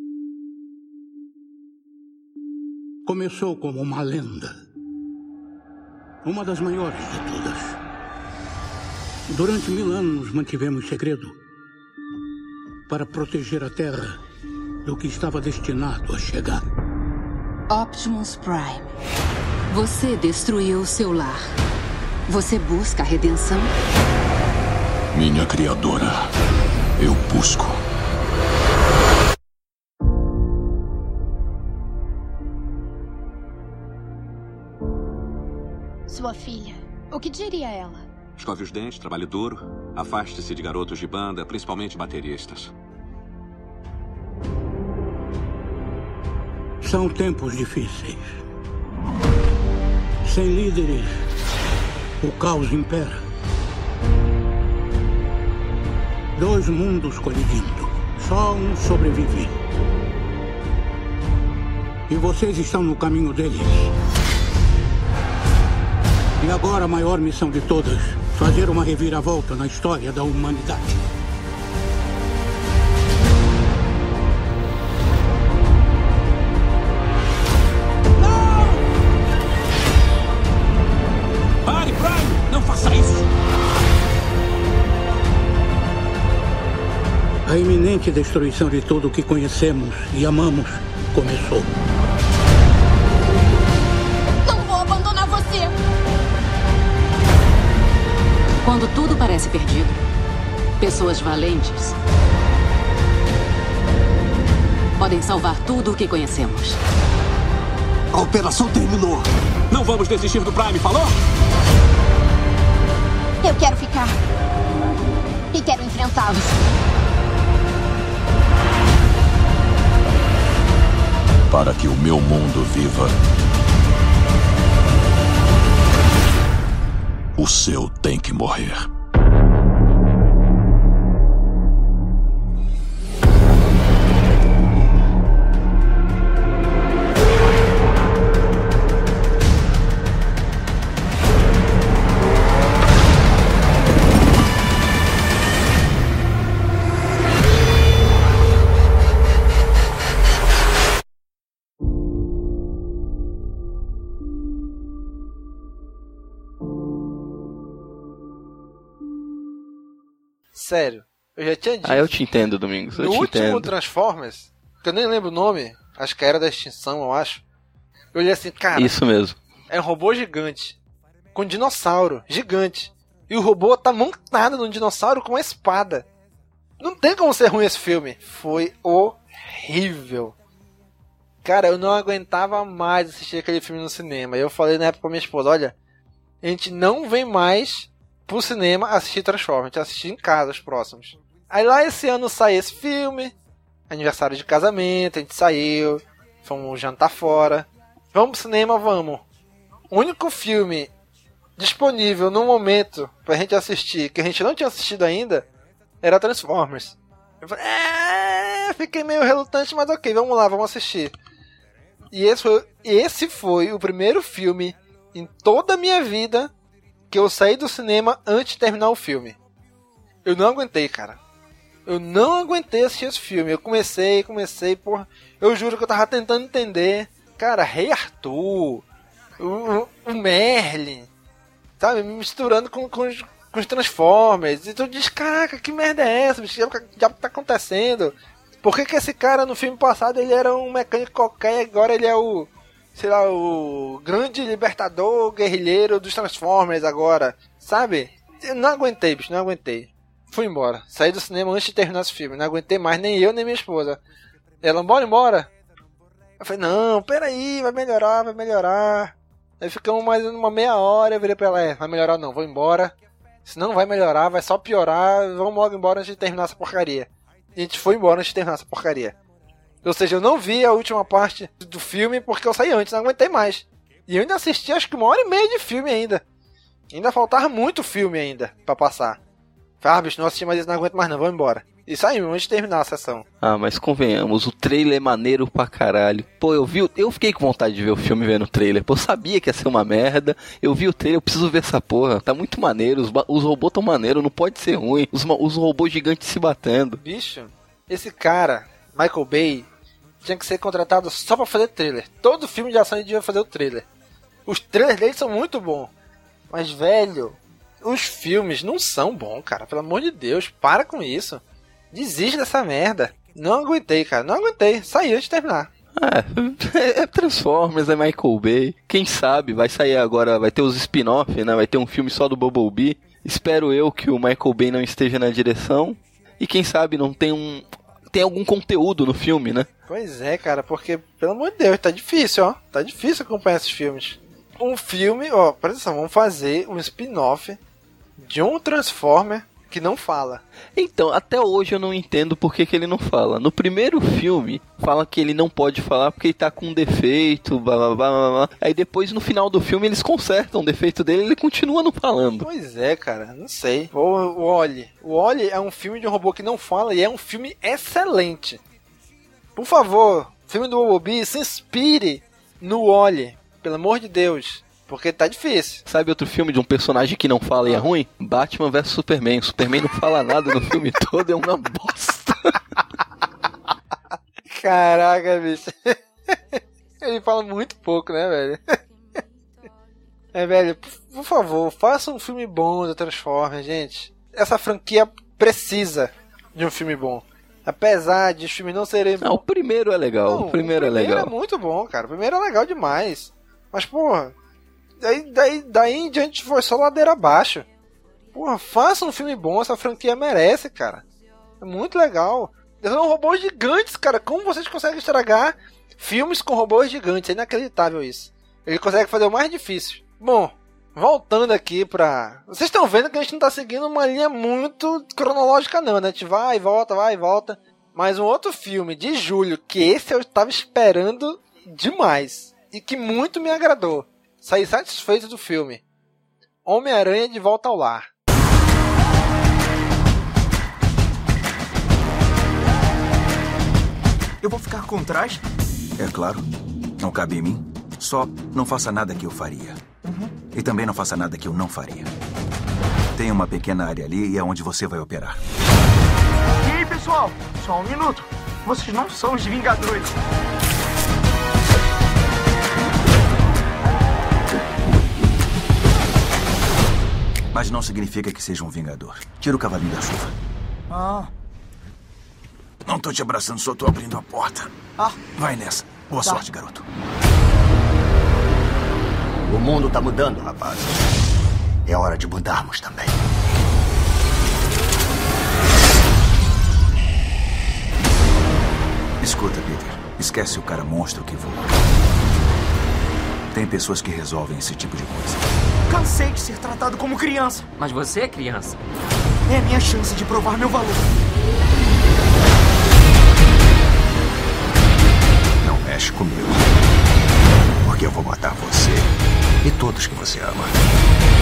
Começou como uma lenda. Uma das maiores de todas. Durante mil anos mantivemos segredo. para proteger a Terra do que estava destinado a chegar. Optimus Prime. Você destruiu seu lar. Você busca a redenção? Minha criadora, eu busco. Sua filha. O que diria ela? Escove os dentes, trabalhe duro. Afaste-se de garotos de banda, principalmente bateristas. São tempos difíceis. Sem líderes, o caos impera. Dois mundos colidindo. Só um sobrevive. E vocês estão no caminho deles. E agora a maior missão de todas: fazer uma reviravolta na história da humanidade. Iminente destruição de tudo o que conhecemos e amamos começou. Não vou abandonar você! Quando tudo parece perdido, pessoas valentes podem salvar tudo o que conhecemos. A operação terminou. Não vamos desistir do Prime, falou? Eu quero ficar. E quero enfrentá-los. Para que o meu mundo viva, o seu tem que morrer. Sério, eu já tinha dito. Ah, eu te entendo, Domingos. Eu no último entendo. Transformers, que eu nem lembro o nome, acho que era da extinção, eu acho. Eu olhei assim, cara. Isso mesmo. É um robô gigante. Com um dinossauro gigante. E o robô tá montado num dinossauro com uma espada. Não tem como ser ruim esse filme. Foi horrível. Cara, eu não aguentava mais assistir aquele filme no cinema. Eu falei na época pra minha esposa: olha, a gente não vem mais pro cinema assistir Transformers, assistir em casa os próximos. Aí lá esse ano sai esse filme, aniversário de casamento, a gente saiu, fomos jantar fora. Vamos pro cinema, vamos. O único filme disponível no momento pra gente assistir, que a gente não tinha assistido ainda, era Transformers. Eu falei, é, fiquei meio relutante, mas ok, vamos lá, vamos assistir. E esse foi, esse foi o primeiro filme em toda a minha vida que eu saí do cinema antes de terminar o filme. Eu não aguentei, cara. Eu não aguentei assistir esse filme. Eu comecei, comecei, porra. Eu juro que eu tava tentando entender. Cara, Rei Arthur, o, o Merlin, sabe? Me misturando com, com, os, com os Transformers. E tu diz, caraca, que merda é essa? O que já tá acontecendo? Por que, que esse cara no filme passado ele era um mecânico qualquer e agora ele é o. Sei lá, o grande libertador guerrilheiro dos Transformers agora, sabe? Eu não aguentei, bicho, não aguentei. Fui embora. Saí do cinema antes de terminar esse filme. Não aguentei mais, nem eu, nem minha esposa. Ela, bora embora. Eu falei, não, peraí, vai melhorar, vai melhorar. Aí ficamos mais uma meia hora, eu virei pra ela, é, vai melhorar não, vou embora. Senão não vai melhorar, vai só piorar, vamos logo embora antes de terminar essa porcaria. E a gente foi embora antes de terminar essa porcaria. Ou seja, eu não vi a última parte do filme porque eu saí antes, não aguentei mais. E eu ainda assisti acho que uma hora e meia de filme ainda. Ainda faltava muito filme ainda para passar. Falei, ah, bicho, não assisti mais isso, não aguento mais não, vamos embora. E saímos antes de terminar a sessão. Ah, mas convenhamos, o trailer é maneiro pra caralho. Pô, eu vi, eu fiquei com vontade de ver o filme vendo o trailer. Pô, eu sabia que ia ser uma merda. Eu vi o trailer, eu preciso ver essa porra. Tá muito maneiro, os, os robôs tão maneiros, não pode ser ruim. Os, os robôs gigantes se batendo. Bicho, esse cara, Michael Bay, tinha que ser contratado só pra fazer trailer. Todo filme de ação ele devia fazer o trailer. Os trailers dele são muito bons. Mas, velho, os filmes não são bons, cara. Pelo amor de Deus, para com isso. Desiste dessa merda. Não aguentei, cara. Não aguentei. Saí antes de terminar. É, <laughs> é Transformers, é Michael Bay. Quem sabe vai sair agora, vai ter os spin-off, né? Vai ter um filme só do Bumblebee. Espero eu que o Michael Bay não esteja na direção. E quem sabe não tem um. Tem algum conteúdo no filme, né? Pois é, cara, porque, pelo amor de Deus, tá difícil, ó. Tá difícil acompanhar esses filmes. Um filme, ó, presta atenção, vamos fazer um spin-off de um Transformer que não fala. Então, até hoje eu não entendo por que, que ele não fala. No primeiro filme, fala que ele não pode falar porque ele tá com um defeito, blá, blá, blá, blá, blá. Aí depois, no final do filme, eles consertam o defeito dele e ele continua não falando. Pois é, cara, não sei. O, o Oli. O Oli é um filme de um robô que não fala e é um filme excelente. Por favor, filme do Bumblebee, se inspire no Oli. Pelo amor de Deus. Porque tá difícil. Sabe outro filme de um personagem que não fala e é ruim? Batman vs Superman. Superman não fala nada no filme <laughs> todo, é uma bosta. Caraca, bicho. Ele fala muito pouco, né, velho? É, velho, por favor, faça um filme bom do Transformers, gente. Essa franquia precisa de um filme bom. Apesar de os filmes não serem. Não, o primeiro é legal. Não, o, primeiro o primeiro é legal. é muito bom, cara. O primeiro é legal demais. Mas, porra, daí, daí, daí em diante foi só ladeira abaixo. Porra, faça um filme bom, essa franquia merece, cara. É muito legal. São robôs gigantes, cara. Como vocês conseguem estragar filmes com robôs gigantes? É inacreditável isso. Ele consegue fazer o mais difícil. Bom, voltando aqui pra. Vocês estão vendo que a gente não tá seguindo uma linha muito cronológica, não, né? A gente vai e volta, vai e volta. Mas um outro filme de julho, que esse eu estava esperando demais. E que muito me agradou. Saí satisfeito do filme. Homem-Aranha de Volta ao Lar. Eu vou ficar com trás? É claro. Não cabe em mim. Só não faça nada que eu faria. Uhum. E também não faça nada que eu não faria. Tem uma pequena área ali e é onde você vai operar. E aí, pessoal? Só um minuto. Vocês não são os Vingadores. Mas não significa que seja um vingador. Tira o cavalinho da chuva. Ah. Não tô te abraçando, só tô abrindo a porta. Ah. Vai nessa. Boa Tá. sorte, garoto. O mundo tá mudando, rapaz. É hora de mudarmos também. Escuta, Peter. Esquece o cara monstro que voa. Tem pessoas que resolvem esse tipo de coisa. Cansei de ser tratado como criança. Mas você é criança. É a minha chance de provar meu valor. Não mexe comigo. Porque eu vou matar você e todos que você ama.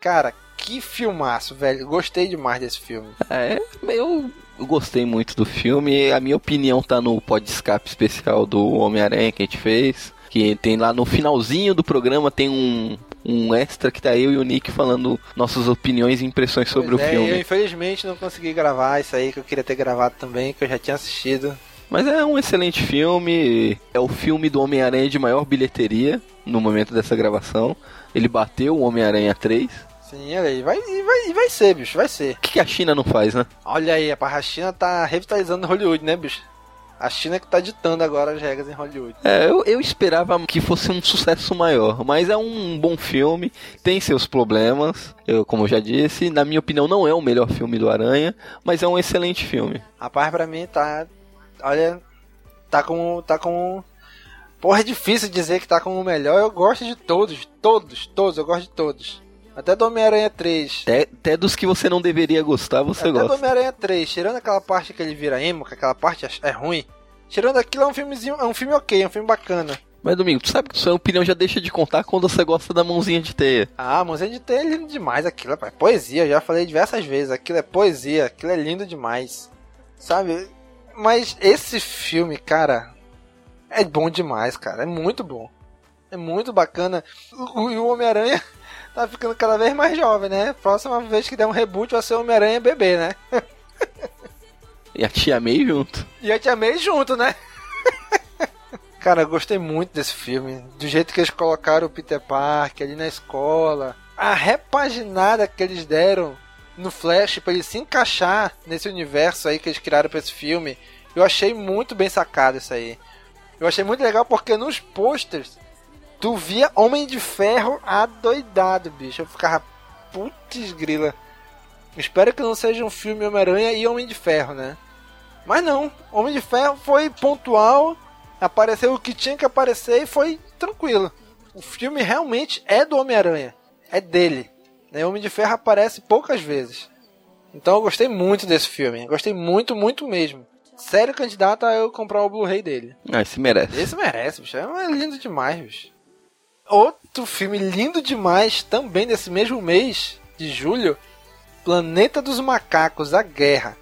Cara, que filmaço, velho. Gostei demais desse filme. É, eu gostei muito do filme. A minha opinião tá no pod escape especial do Homem-Aranha que a gente fez. Que tem lá no finalzinho do programa tem um, um extra que tá eu e o Nick falando nossas opiniões e impressões sobre Pois o é, filme. Eu infelizmente não consegui gravar isso aí que eu queria ter gravado também, que eu já tinha assistido. Mas é um excelente filme. É o filme do Homem-Aranha de maior bilheteria no momento dessa gravação. Ele bateu o Homem-Aranha 3. Sim, olha aí. Vai, e vai, vai ser, bicho, vai ser. O que, que a China não faz, né? Olha aí, a China tá revitalizando Hollywood, né, bicho? A China que tá ditando agora as regras em Hollywood. É, eu, eu esperava que fosse um sucesso maior, mas é um bom filme, tem seus problemas, eu, como eu já disse, na minha opinião não é o melhor filme do Aranha, mas é um excelente filme. Rapaz, pra mim tá. Olha. Tá com. Tá com. Porra, é difícil dizer que tá com o melhor. Eu gosto de todos, todos, todos, eu gosto de todos. Até do Homem-Aranha 3. Até, até dos que você não deveria gostar, você Até do gosta. Homem-Aranha 3, tirando aquela parte que ele vira emo, que aquela parte é- é ruim. Tirando aquilo, é um filmezinho, é um filme ok, é um filme bacana. Mas Domingo, tu sabe que sua opinião já deixa de contar quando você gosta da mãozinha de teia. Ah, Mãozinha de Teia é lindo demais aquilo, rapaz. Poesia, eu já falei diversas vezes. Aquilo é poesia, aquilo é lindo demais. Sabe? Mas esse filme, cara, é bom demais, cara. É muito bom. É muito bacana. O, o- e o Homem-Aranha <laughs> tá ficando cada vez mais jovem, né? Próxima vez que der um reboot vai ser Homem-Aranha bebê, né? <laughs> E a tia May junto. E a tia May junto, né? <laughs> Cara, eu gostei muito desse filme. Do jeito que eles colocaram o Peter Parker ali na escola. A repaginada que eles deram no Flash para ele se encaixar nesse universo aí que eles criaram para esse filme. Eu achei muito bem sacado isso aí. Eu achei muito legal porque nos posters tu via Homem de Ferro adoidado, bicho. Eu ficava, putz grila. Espero que não seja um filme Homem-Aranha e Homem de Ferro, né? Mas não, Homem de Ferro foi pontual, apareceu o que tinha que aparecer e foi tranquilo. O filme realmente é do Homem-Aranha, é dele. Né? Homem de Ferro aparece poucas vezes. Então eu gostei muito desse filme, gostei muito, muito mesmo. Sério candidato a eu comprar o Blu-ray dele. Ah, esse merece. Esse merece, bicho. É lindo demais, bicho. Outro filme lindo demais, também desse mesmo mês de julho, Planeta dos Macacos, A Guerra.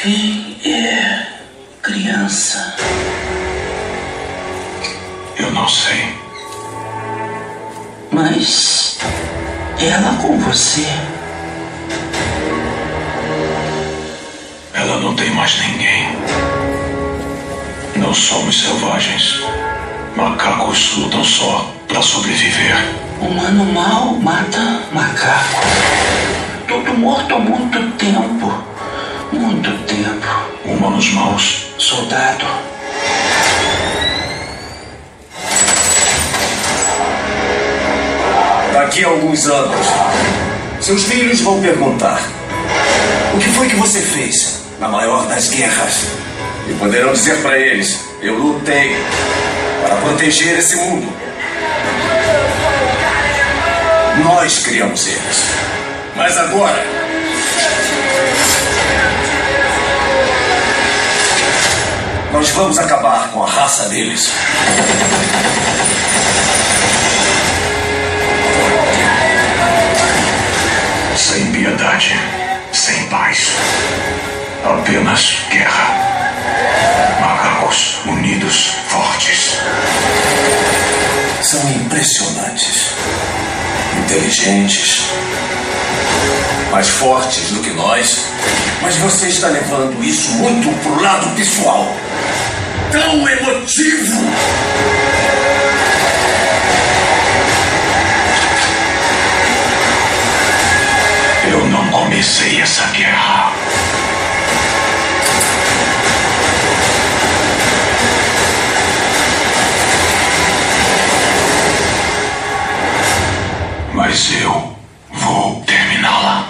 Quem é criança? Eu não sei. Mas ela com você. Ela não tem mais ninguém. Não somos selvagens. Macacos lutam só para sobreviver. Humano mal mata macaco. Tudo morto há muito tempo. Muito tempo. Humanos maus. Soldado. Daqui a alguns anos, seus filhos vão perguntar: O que foi que você fez na maior das guerras? E poderão dizer para eles: Eu lutei para proteger esse mundo. Nós criamos eles. Mas agora. Nós vamos acabar com a raça deles. Sem piedade, sem paz. Apenas guerra. Macacos unidos, fortes. São impressionantes. Inteligentes. Mais fortes do que nós. Mas você está levando isso muito pro lado pessoal. Tão emotivo. Eu não comecei essa guerra. Mas eu vou terminá-la.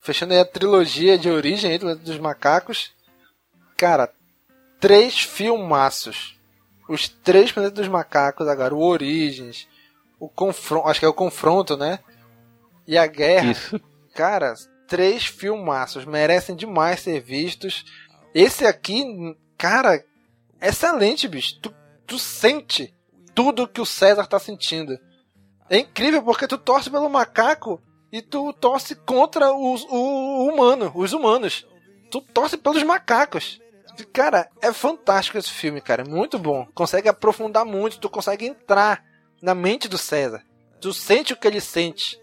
Fechando aí a trilogia de origem dos macacos. Cara, três filmaços. Os três planetas dos macacos agora, o Origens, o confronto, acho que é o confronto, né? E a guerra. Isso. Cara, três filmaços, merecem demais ser vistos. Esse aqui, cara, excelente, bicho. Tu, tu sente tudo que o César tá sentindo. É incrível porque tu torce pelo macaco e tu torce contra os, o, o humano, os humanos. Tu torce pelos macacos. Cara, é fantástico esse filme, cara. É Muito bom. Consegue aprofundar muito, tu consegue entrar na mente do César. Tu sente o que ele sente.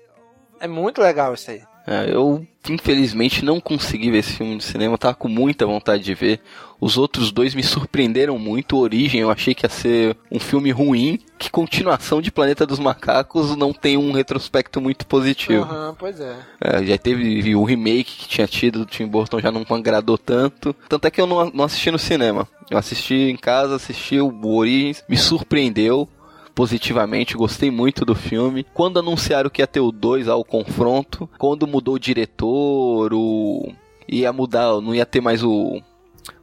É muito legal isso aí. É, eu, infelizmente, não consegui ver esse filme no cinema, tava com muita vontade de ver. Os outros dois me surpreenderam muito. O Origem eu achei que ia ser um filme ruim. Que continuação de Planeta dos Macacos não tem um retrospecto muito positivo. Aham, pois é. É, já teve o remake que tinha tido do Tim Burton, já não agradou tanto. Tanto é que eu não, não assisti no cinema. Eu assisti em casa, assisti o Origins, me surpreendeu positivamente, gostei muito do filme. Quando anunciaram que ia ter o 2 ao confronto, quando mudou o diretor, o ia mudar, não ia ter mais o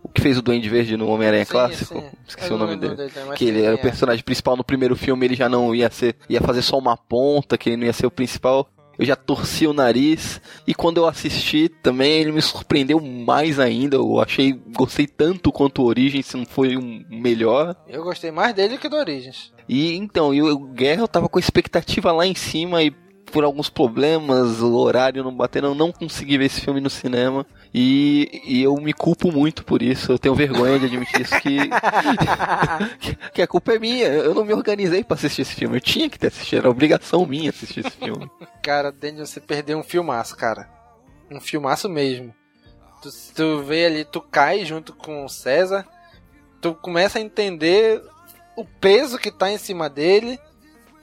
o que fez o Duende Verde no Homem-Aranha clássico, sim. esqueci Eu o nome dele. dele, que ele era o é. personagem principal no primeiro filme, ele já não ia ser, ia fazer só uma ponta, que ele não ia ser o principal. Eu já torci o nariz. E quando eu assisti também, ele me surpreendeu mais ainda. Eu achei, gostei tanto quanto o Origins, se não foi um melhor. Eu gostei mais dele que do Origins. E então, e o Guerra eu tava com a expectativa lá em cima e por alguns problemas, o horário não batendo, eu não consegui ver esse filme no cinema. E, e eu me culpo muito por isso. Eu tenho vergonha de admitir isso que, que, <laughs> que a culpa é minha. Eu não me organizei para assistir esse filme. Eu tinha que ter assistido, era obrigação minha assistir esse filme. Cara, Daniel, você perdeu um filmaço, cara. Um filmaço mesmo. Tu, tu vê ali, tu cai junto com o César, tu começa a entender o peso que tá em cima dele,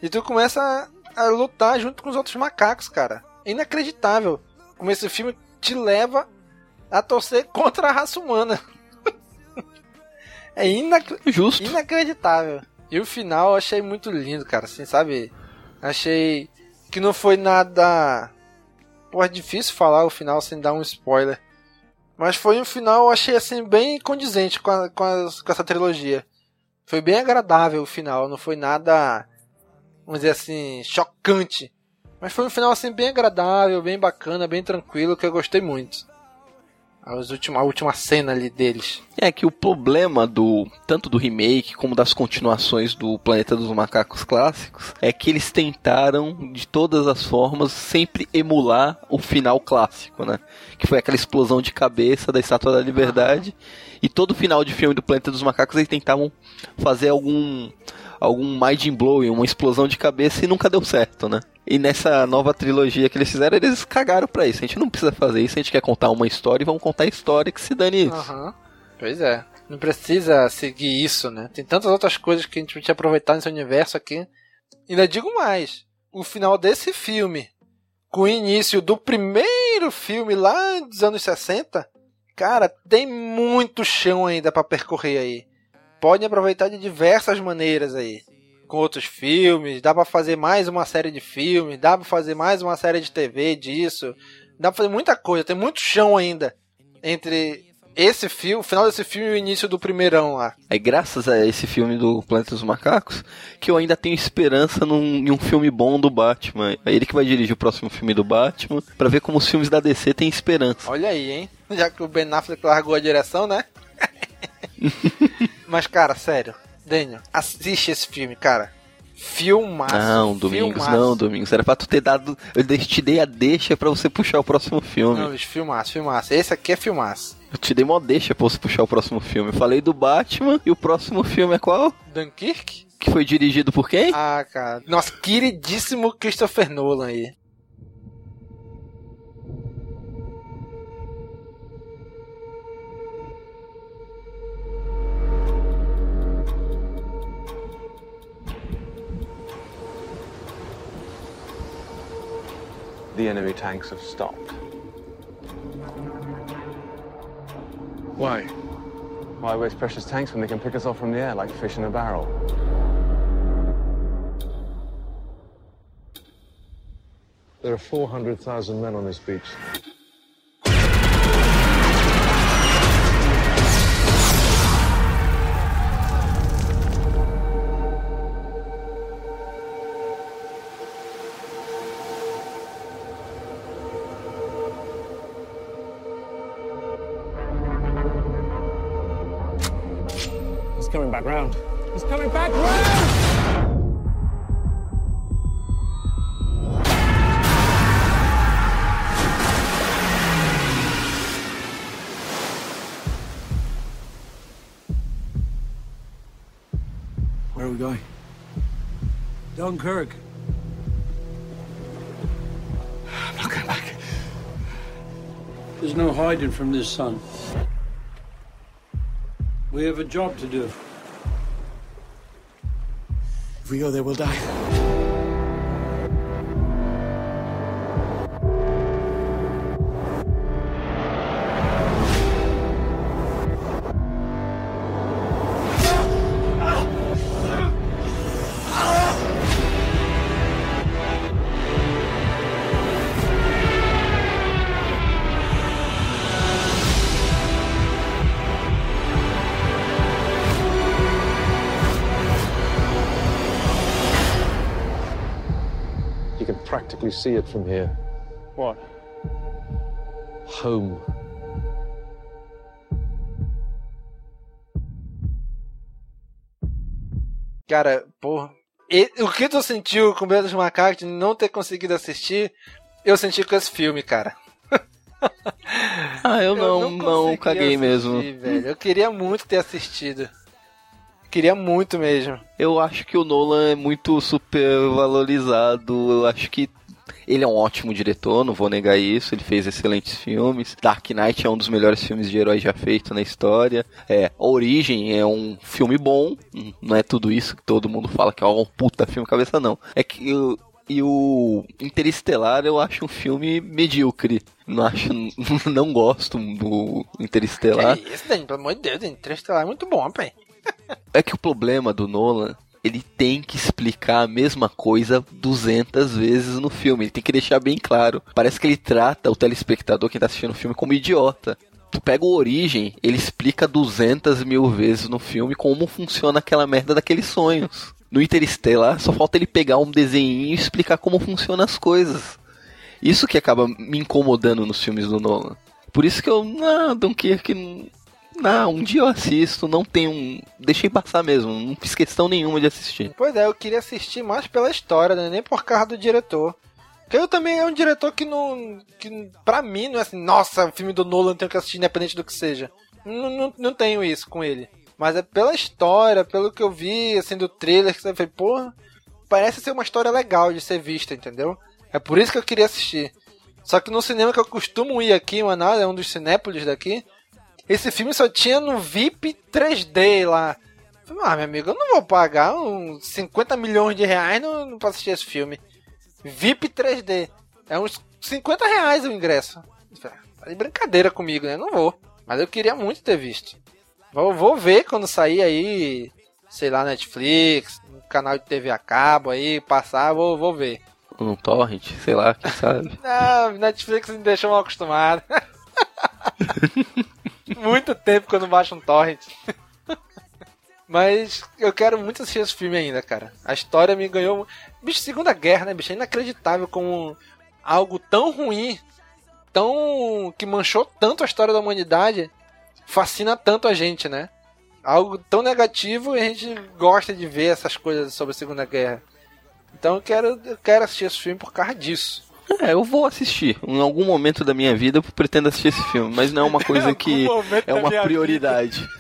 e tu começa a, lutar junto com os outros macacos, cara. É inacreditável como esse filme te leva a torcer <laughs> contra a raça humana. <laughs> é inac... Justo. inacreditável. E o final eu achei muito lindo, cara. Assim, sabe? Achei que não foi nada. Pô, é difícil falar o final sem dar um spoiler. Mas foi um final, eu achei assim, bem condizente com, a, com, com essa trilogia. Foi bem agradável o final, não foi nada, vamos dizer assim, chocante. Mas foi um final assim bem agradável, bem bacana, bem tranquilo, que eu gostei muito. As última, a última cena ali deles. É que o problema do tanto do remake como das continuações do Planeta dos Macacos clássicos é que eles tentaram de todas as formas sempre emular o final clássico, né? Que foi aquela explosão de cabeça da Estátua da Liberdade. E todo final de filme do Planeta dos Macacos eles tentavam fazer algum algum mind blowing, uma explosão de cabeça e nunca deu certo, né? E nessa nova trilogia que eles fizeram, eles cagaram pra isso. A gente não precisa fazer isso, a gente quer contar uma história e vamos contar a história que se dane isso. Uhum. Pois é. Não precisa seguir isso, né? Tem tantas outras coisas que a gente pode aproveitar nesse universo aqui. Ainda digo mais. O final desse filme, com o início do primeiro filme lá dos anos 60, cara, tem muito chão ainda para percorrer aí. Podem aproveitar de diversas maneiras aí com outros filmes, dá para fazer mais uma série de filmes, dá para fazer mais uma série de TV disso, dá pra fazer muita coisa, tem muito chão ainda entre esse filme, o final desse filme e o início do primeirão lá. É graças a esse filme do Planeta dos Macacos que eu ainda tenho esperança num, em um filme bom do Batman. É ele que vai dirigir o próximo filme do Batman, para ver como os filmes da DC têm esperança. Olha aí, hein? Já que o Ben Affleck largou a direção, né? <laughs> Mas, cara, sério, Daniel, assiste esse filme, cara. Filmaço. Não, Domingos, filmaço. não, Domingos. Era pra tu ter dado. Eu te dei a deixa pra você puxar o próximo filme. Não, bicho, filmaço, filmaço. Esse aqui é filmaço. Eu te dei uma deixa pra você puxar o próximo filme. Eu falei do Batman e o próximo filme é qual? Dunkirk? Que foi dirigido por quem? Ah, cara. Nosso queridíssimo Christopher Nolan aí. The enemy tanks have stopped. Why? Why waste precious tanks when they can pick us off from the air like fish in a barrel? There are 400,000 men on this beach. Back round. He's coming back round! Where are we going? Dunkirk. I'm not going back. There's no hiding from this sun. We have a job to do. If we go there, we'll die. See it from here. What? Home. Cara, porra. E, o que tu sentiu com o Beto dos Macacos de não ter conseguido assistir, eu senti com esse filme, cara. <laughs> Ah, eu não, não não, caguei assistir, mesmo. velho. Eu queria muito ter assistido. Queria muito mesmo. Eu acho que o Nolan é muito super valorizado. Eu acho que ele é um ótimo diretor, não vou negar isso. Ele fez excelentes filmes. Dark Knight é um dos melhores filmes de herói já feito na história. É, Origem é um filme bom. Não é tudo isso que todo mundo fala que é um puta filme cabeça, não. É que eu- e o Interestelar eu acho um filme medíocre. Não acho, <laughs> não gosto do Interestelar. Que isso, Dani? Pelo amor de Deus, Interestelar é muito bom, pai. É que o problema do Nolan, ele tem que explicar a mesma coisa 200 vezes no filme. Ele tem que deixar bem claro. Parece que ele trata o telespectador, quem tá assistindo o filme, como idiota. Tu pega o Origem, ele explica 200 mil vezes no filme como funciona aquela merda daqueles sonhos. No Interestelar, só falta ele pegar um desenho e explicar como funcionam as coisas. Isso que acaba me incomodando nos filmes do Nolan. Por isso que eu, não, Dunkirk, não, um dia eu assisto, não tem um. Deixei passar mesmo, não fiz questão nenhuma de assistir. Pois é, eu queria assistir mais pela história, né? nem por causa do diretor. Porque eu também é um diretor que não. que pra mim não é assim, nossa, o filme do Nolan tenho que assistir independente do que seja. Não, não, não tenho isso com ele. Mas é pela história, pelo que eu vi, assim, do trailer, que você falei, porra, parece ser uma história legal de ser vista, entendeu? É por isso que eu queria assistir. Só que no cinema que eu costumo ir aqui, em Manaus, é um dos cinépolis daqui, esse filme só tinha no VIP 3D lá. Ah, meu amigo, eu não vou pagar uns 50 milhões de reais no, no, pra assistir esse filme. VIP 3D. É uns 50 reais o ingresso. Falei, Tá de brincadeira comigo, né? Não vou. Mas eu queria muito ter visto. Vou, vou ver quando sair aí, sei lá, Netflix, no canal de TV a cabo aí, passar, vou, vou ver. Um torrent, sei lá, quem sabe. <laughs> Ah, Netflix me deixou mal acostumado. <laughs> muito tempo não baixo um torrent. Mas eu quero muito assistir esse filme ainda, cara. A história me ganhou. Bicho, Segunda Guerra, né, bicho? É inacreditável como algo tão ruim, tão. que manchou tanto a história da humanidade, fascina tanto a gente, né? Algo tão negativo e a gente gosta de ver essas coisas sobre a Segunda Guerra. Então eu quero, eu quero assistir esse filme por causa disso. É, eu vou assistir. Em algum momento da minha vida eu pretendo assistir esse filme, mas não é uma <laughs> coisa que é uma prioridade. <laughs>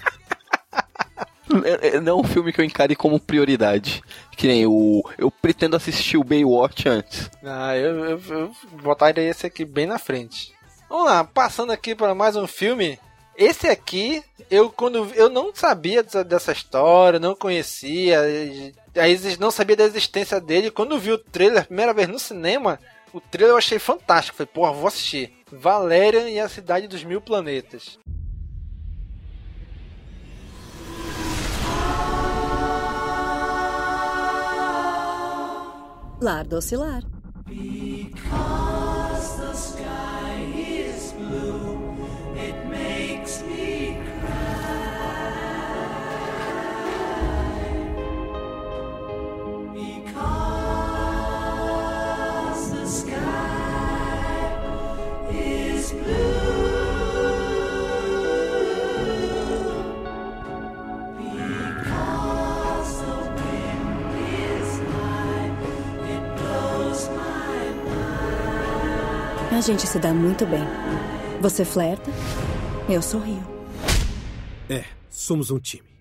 É- é- não é um filme que eu encare como prioridade. Que nem o. Eu pretendo assistir o Baywatch antes. Ah, eu, eu, eu botaria esse aqui bem na frente. Vamos lá, passando aqui para mais um filme. Esse aqui, eu quando eu não sabia dessa, dessa história, não conhecia, aí não sabia da existência dele. Quando vi o trailer a primeira vez no cinema, o trailer eu achei fantástico. Falei, porra, vou assistir. Valerian e a Cidade dos Mil Planetas. Lar do Oscilar. Because gente se dá muito bem. Você flerta, eu sorrio. É, somos um time.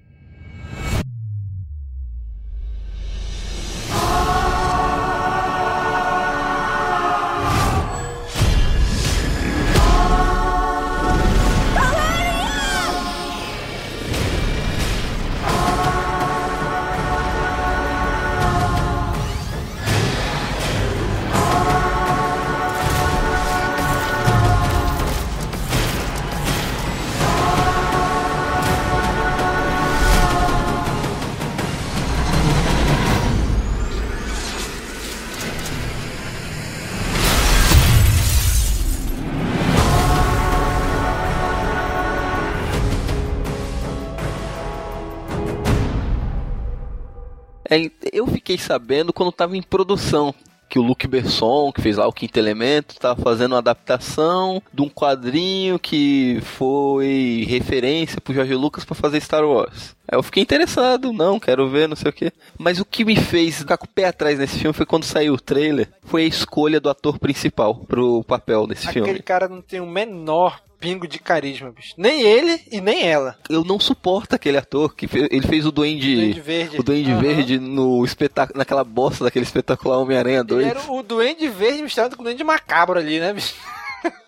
Fiquei sabendo quando tava em produção que o Luc Besson, que fez lá o Quinto Elemento, estava fazendo uma adaptação de um quadrinho que foi referência pro Jorge Lucas para fazer Star Wars. Aí eu fiquei interessado, não, quero ver, não sei o que. Mas o que me fez ficar com o pé atrás nesse filme foi quando saiu o trailer, foi a escolha do ator principal pro papel desse Aquele filme. cara não tem o menor pingo de carisma, bicho. Nem ele e nem ela. Eu não suporto aquele ator que fe- ele fez o Duende, Duende Verde. o Duende Aham. Verde no espetáculo, naquela bosta daquele espetacular Homem-Aranha 2. Ele era o Duende Verde misturado com o Duende Macabro ali, né, bicho?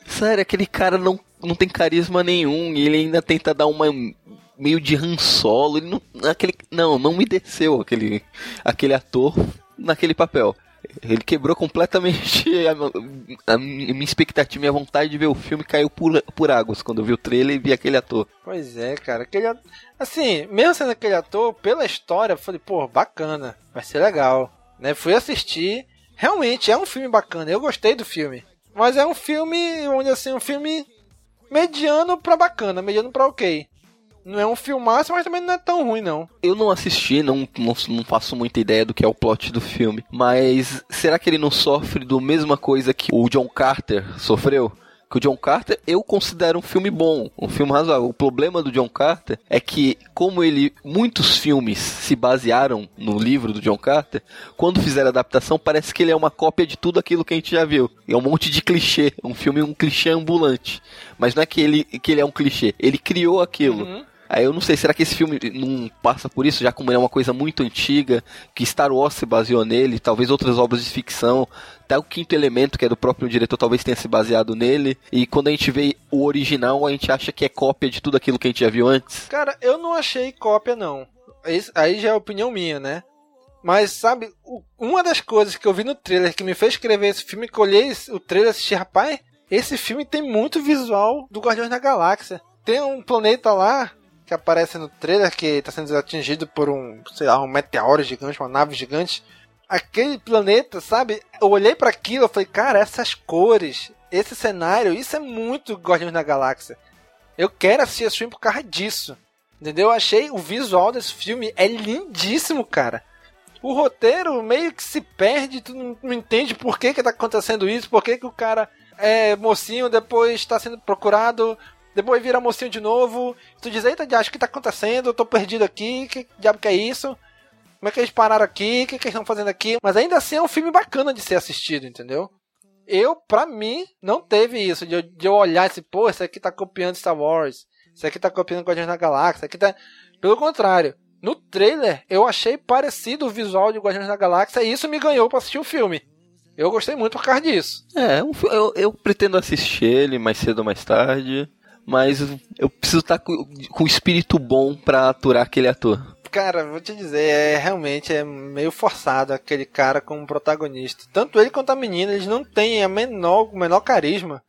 Sério, aquele cara não, não tem carisma nenhum e ele ainda tenta dar uma meio de Han Solo. Ele não, aquele, não, não me desceu aquele, aquele ator naquele papel. Ele quebrou completamente a, a minha expectativa, minha vontade de ver o filme caiu por, por águas quando eu vi o trailer e vi aquele ator. Pois é, cara. Aquele, assim, mesmo sendo aquele ator, pela história, eu falei, pô, bacana, vai ser legal. Né? Fui assistir. Realmente é um filme bacana, eu gostei do filme. Mas é um filme, onde assim, um filme mediano pra bacana, mediano pra ok. Não é um filmaço, mas também não é tão ruim, não. Eu não assisti, não, não, não faço muita ideia do que é o plot do filme. Mas será que ele não sofre do mesma coisa que o John Carter sofreu? Que o John Carter eu considero um filme bom, um filme razoável. O problema do John Carter é que, como ele. Muitos filmes se basearam no livro do John Carter, quando fizeram a adaptação, parece que ele é uma cópia de tudo aquilo que a gente já viu. É um monte de clichê. Um filme, um clichê ambulante. Mas não é que ele, que ele é um clichê, ele criou aquilo. Aí eu não sei, será que esse filme não passa por isso, já como ele é uma coisa muito antiga, que Star Wars se baseou nele, talvez outras obras de ficção, até o Quinto Elemento, que é do próprio diretor, talvez tenha se baseado nele, e quando a gente vê o original, a gente acha que é cópia de tudo aquilo que a gente já viu antes. Cara, eu não achei cópia, não. Aí já é opinião minha, né? Mas, sabe, uma das coisas que eu vi no trailer que me fez escrever esse filme, que eu olhei esse- o trailer e assisti, rapaz, esse filme tem muito visual do Guardiões da Galáxia. Tem um planeta lá que aparece no trailer que está sendo atingido por um, sei lá, um meteoro gigante, uma nave gigante. Aquele planeta, sabe? Eu olhei para aquilo e falei, cara, essas cores, esse cenário, isso é muito Guardiões da Galáxia. Eu quero assistir esse filme por causa disso. Entendeu? Eu achei o visual desse filme é lindíssimo, cara. O roteiro meio que se perde, tu não, entende por que que tá acontecendo isso, por que que o cara é mocinho, depois está sendo procurado, depois vira mocinho de novo. Tu diz, eita, acho que tá acontecendo, eu tô perdido aqui, que diabo que é isso? Como é que eles pararam aqui? O que, que eles estão fazendo aqui? Mas ainda assim é um filme bacana de ser assistido, entendeu? Eu, pra mim, não teve isso, de eu, de eu olhar esse, pô, esse aqui tá copiando Star Wars, esse aqui tá copiando Guardiões da Galáxia, esse aqui tá. Pelo contrário, no trailer eu achei parecido o visual de Guardiões da Galáxia e isso me ganhou pra assistir o filme. Eu gostei muito por causa disso. É, eu, eu pretendo assistir ele mais cedo ou mais tarde, mas eu preciso estar com, com um espírito bom pra aturar aquele ator. Cara, vou te dizer, é realmente é meio forçado aquele cara como protagonista. Tanto ele quanto a menina, eles não têm a menor, o menor carisma.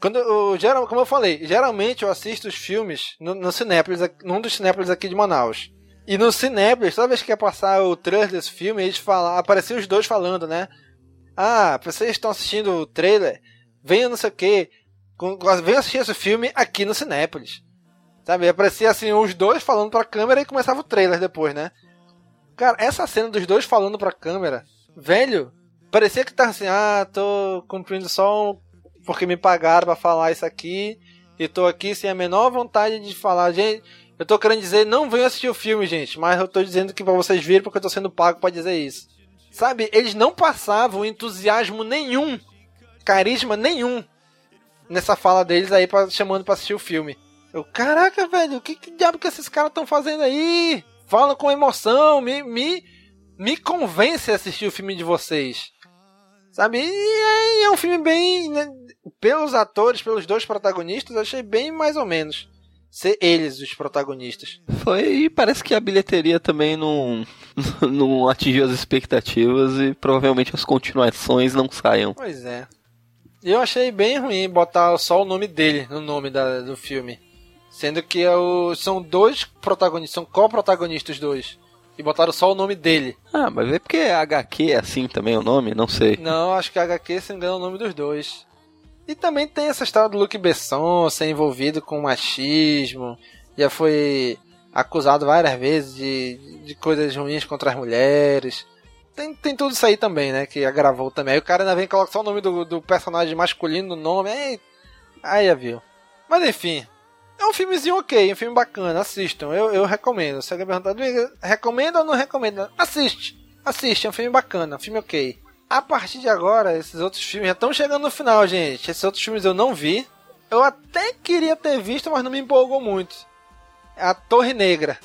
Quando eu, geral, como eu falei, geralmente eu assisto os filmes no, no Cinépolis, num dos Cinépolis aqui de Manaus. E no Cinépolis, toda vez que ia passar o trailer desse filme, eles falam, apareciam os dois falando, né? Ah, vocês estão assistindo o trailer? Venham não sei o quê. Venham assistir esse filme aqui no Cinépolis. Sabe? Aparecia assim os dois falando pra câmera e começava o trailer depois, né? Cara, essa cena dos dois falando pra câmera, velho, parecia que tava assim, ah, tô cumprindo só um- porque me pagaram pra falar isso aqui e tô aqui sem a menor vontade de falar, gente. Eu tô querendo dizer, não venham assistir o filme, gente, mas eu tô dizendo que pra vocês virem porque eu tô sendo pago pra dizer isso. Sabe, eles não passavam entusiasmo nenhum, carisma nenhum nessa fala deles aí pra, chamando pra assistir o filme. Eu, caraca, velho, o que, que diabo que esses caras estão fazendo aí? Falam com emoção, me, me, me convence a assistir o filme de vocês. Sabe? E é, é um filme bem. né, pelos atores, pelos dois protagonistas, eu achei bem mais ou menos. Ser eles os protagonistas. Foi e parece que a bilheteria também não, <laughs> não atingiu as expectativas e provavelmente as continuações não saiam. Pois é. Eu achei bem ruim botar só o nome dele no nome da- do filme. Sendo que é são dois protagonistas, são co-protagonistas os dois. E botaram só o nome dele. Ah, mas é porque HQ é assim também o nome? Não sei. Não, acho que HQ se engana é o nome dos dois. E também tem essa história do Luc Besson ser envolvido com machismo. Já foi acusado várias vezes de, de coisas ruins contra as mulheres. Tem, tem tudo isso aí também, né? Que agravou também. Aí o cara ainda vem e coloca só o nome do, do personagem masculino no nome. Aí, aí já viu. Mas enfim. É um filmezinho ok, um filme bacana, assistam. Eu, eu recomendo. Se alguém perguntar, recomendo ou não recomendo? Assiste. Assiste, é um filme bacana, um filme ok. A partir de agora, esses outros filmes já estão chegando no final, gente. Esses outros filmes eu não vi. Eu até queria ter visto, mas não me empolgou muito. É a Torre Negra.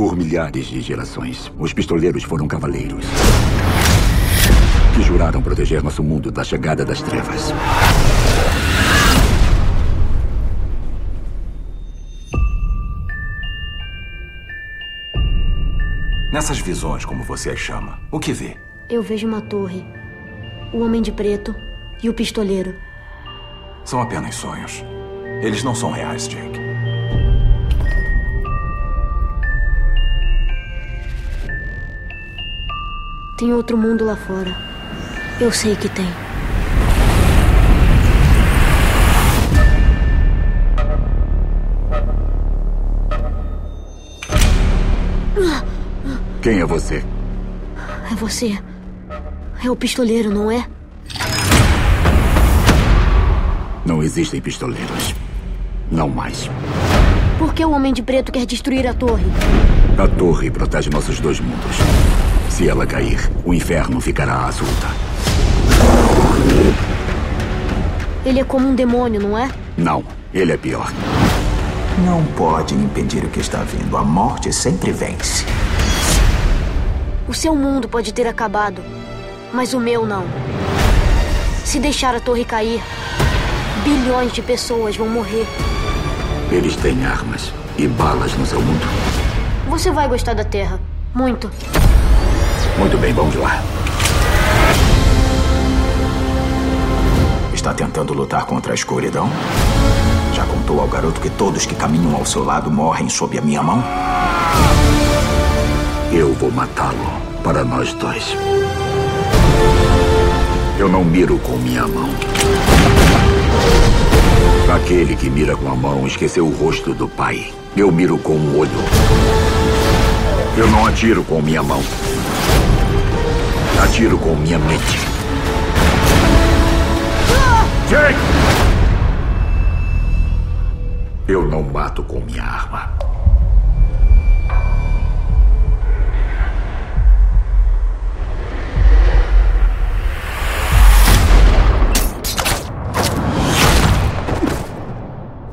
Por milhares de gerações, os pistoleiros foram cavaleiros que juraram proteger nosso mundo da chegada das trevas. Nessas visões, como você as chama, o que vê? Eu vejo uma torre, o homem de preto e o pistoleiro. São apenas sonhos. Eles não são reais, Jake. Tem outro mundo lá fora. Eu sei que tem. Quem é você? É você. É o pistoleiro, não é? Não existem pistoleiros. Não mais. Por que o Homem de Preto quer destruir a torre? A torre protege nossos dois mundos. Se ela cair, o inferno ficará à solta. Ele é como um demônio, não é? Não, ele é pior. Não pode impedir o que está vindo. A morte sempre vence. O seu mundo pode ter acabado, mas o meu não. Se deixar a torre cair, bilhões de pessoas vão morrer. Eles têm armas e balas no seu mundo. Você vai gostar da Terra. Muito. Muito bem, vamos lá. Está tentando lutar contra a escuridão? Já contou ao garoto que todos que caminham ao seu lado morrem sob a minha mão? Eu vou matá-lo para nós dois. Eu não miro com minha mão. Aquele que mira com a mão esqueceu o rosto do pai. Eu miro com um olho. Eu não atiro com minha mão. Atiro com minha mente. Jake! Eu não mato com minha arma.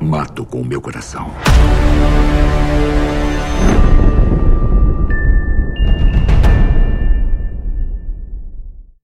Mato com o meu coração.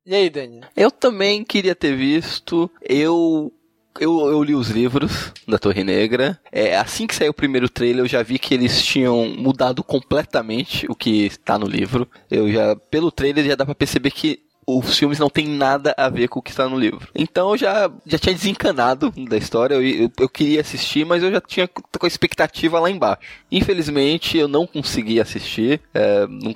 E aí, Dani? Eu também queria ter visto. Eu eu, eu, li os livros da Torre Negra. É, assim que saiu o primeiro trailer, eu já vi que eles tinham mudado completamente o que está no livro. Eu já, pelo trailer, já dá para perceber que os filmes não tem nada a ver com o que está no livro. Então eu já, já tinha desencanado da história, eu, eu, eu, queria assistir, mas eu já tinha com a expectativa lá embaixo. Infelizmente eu não consegui assistir. É, não,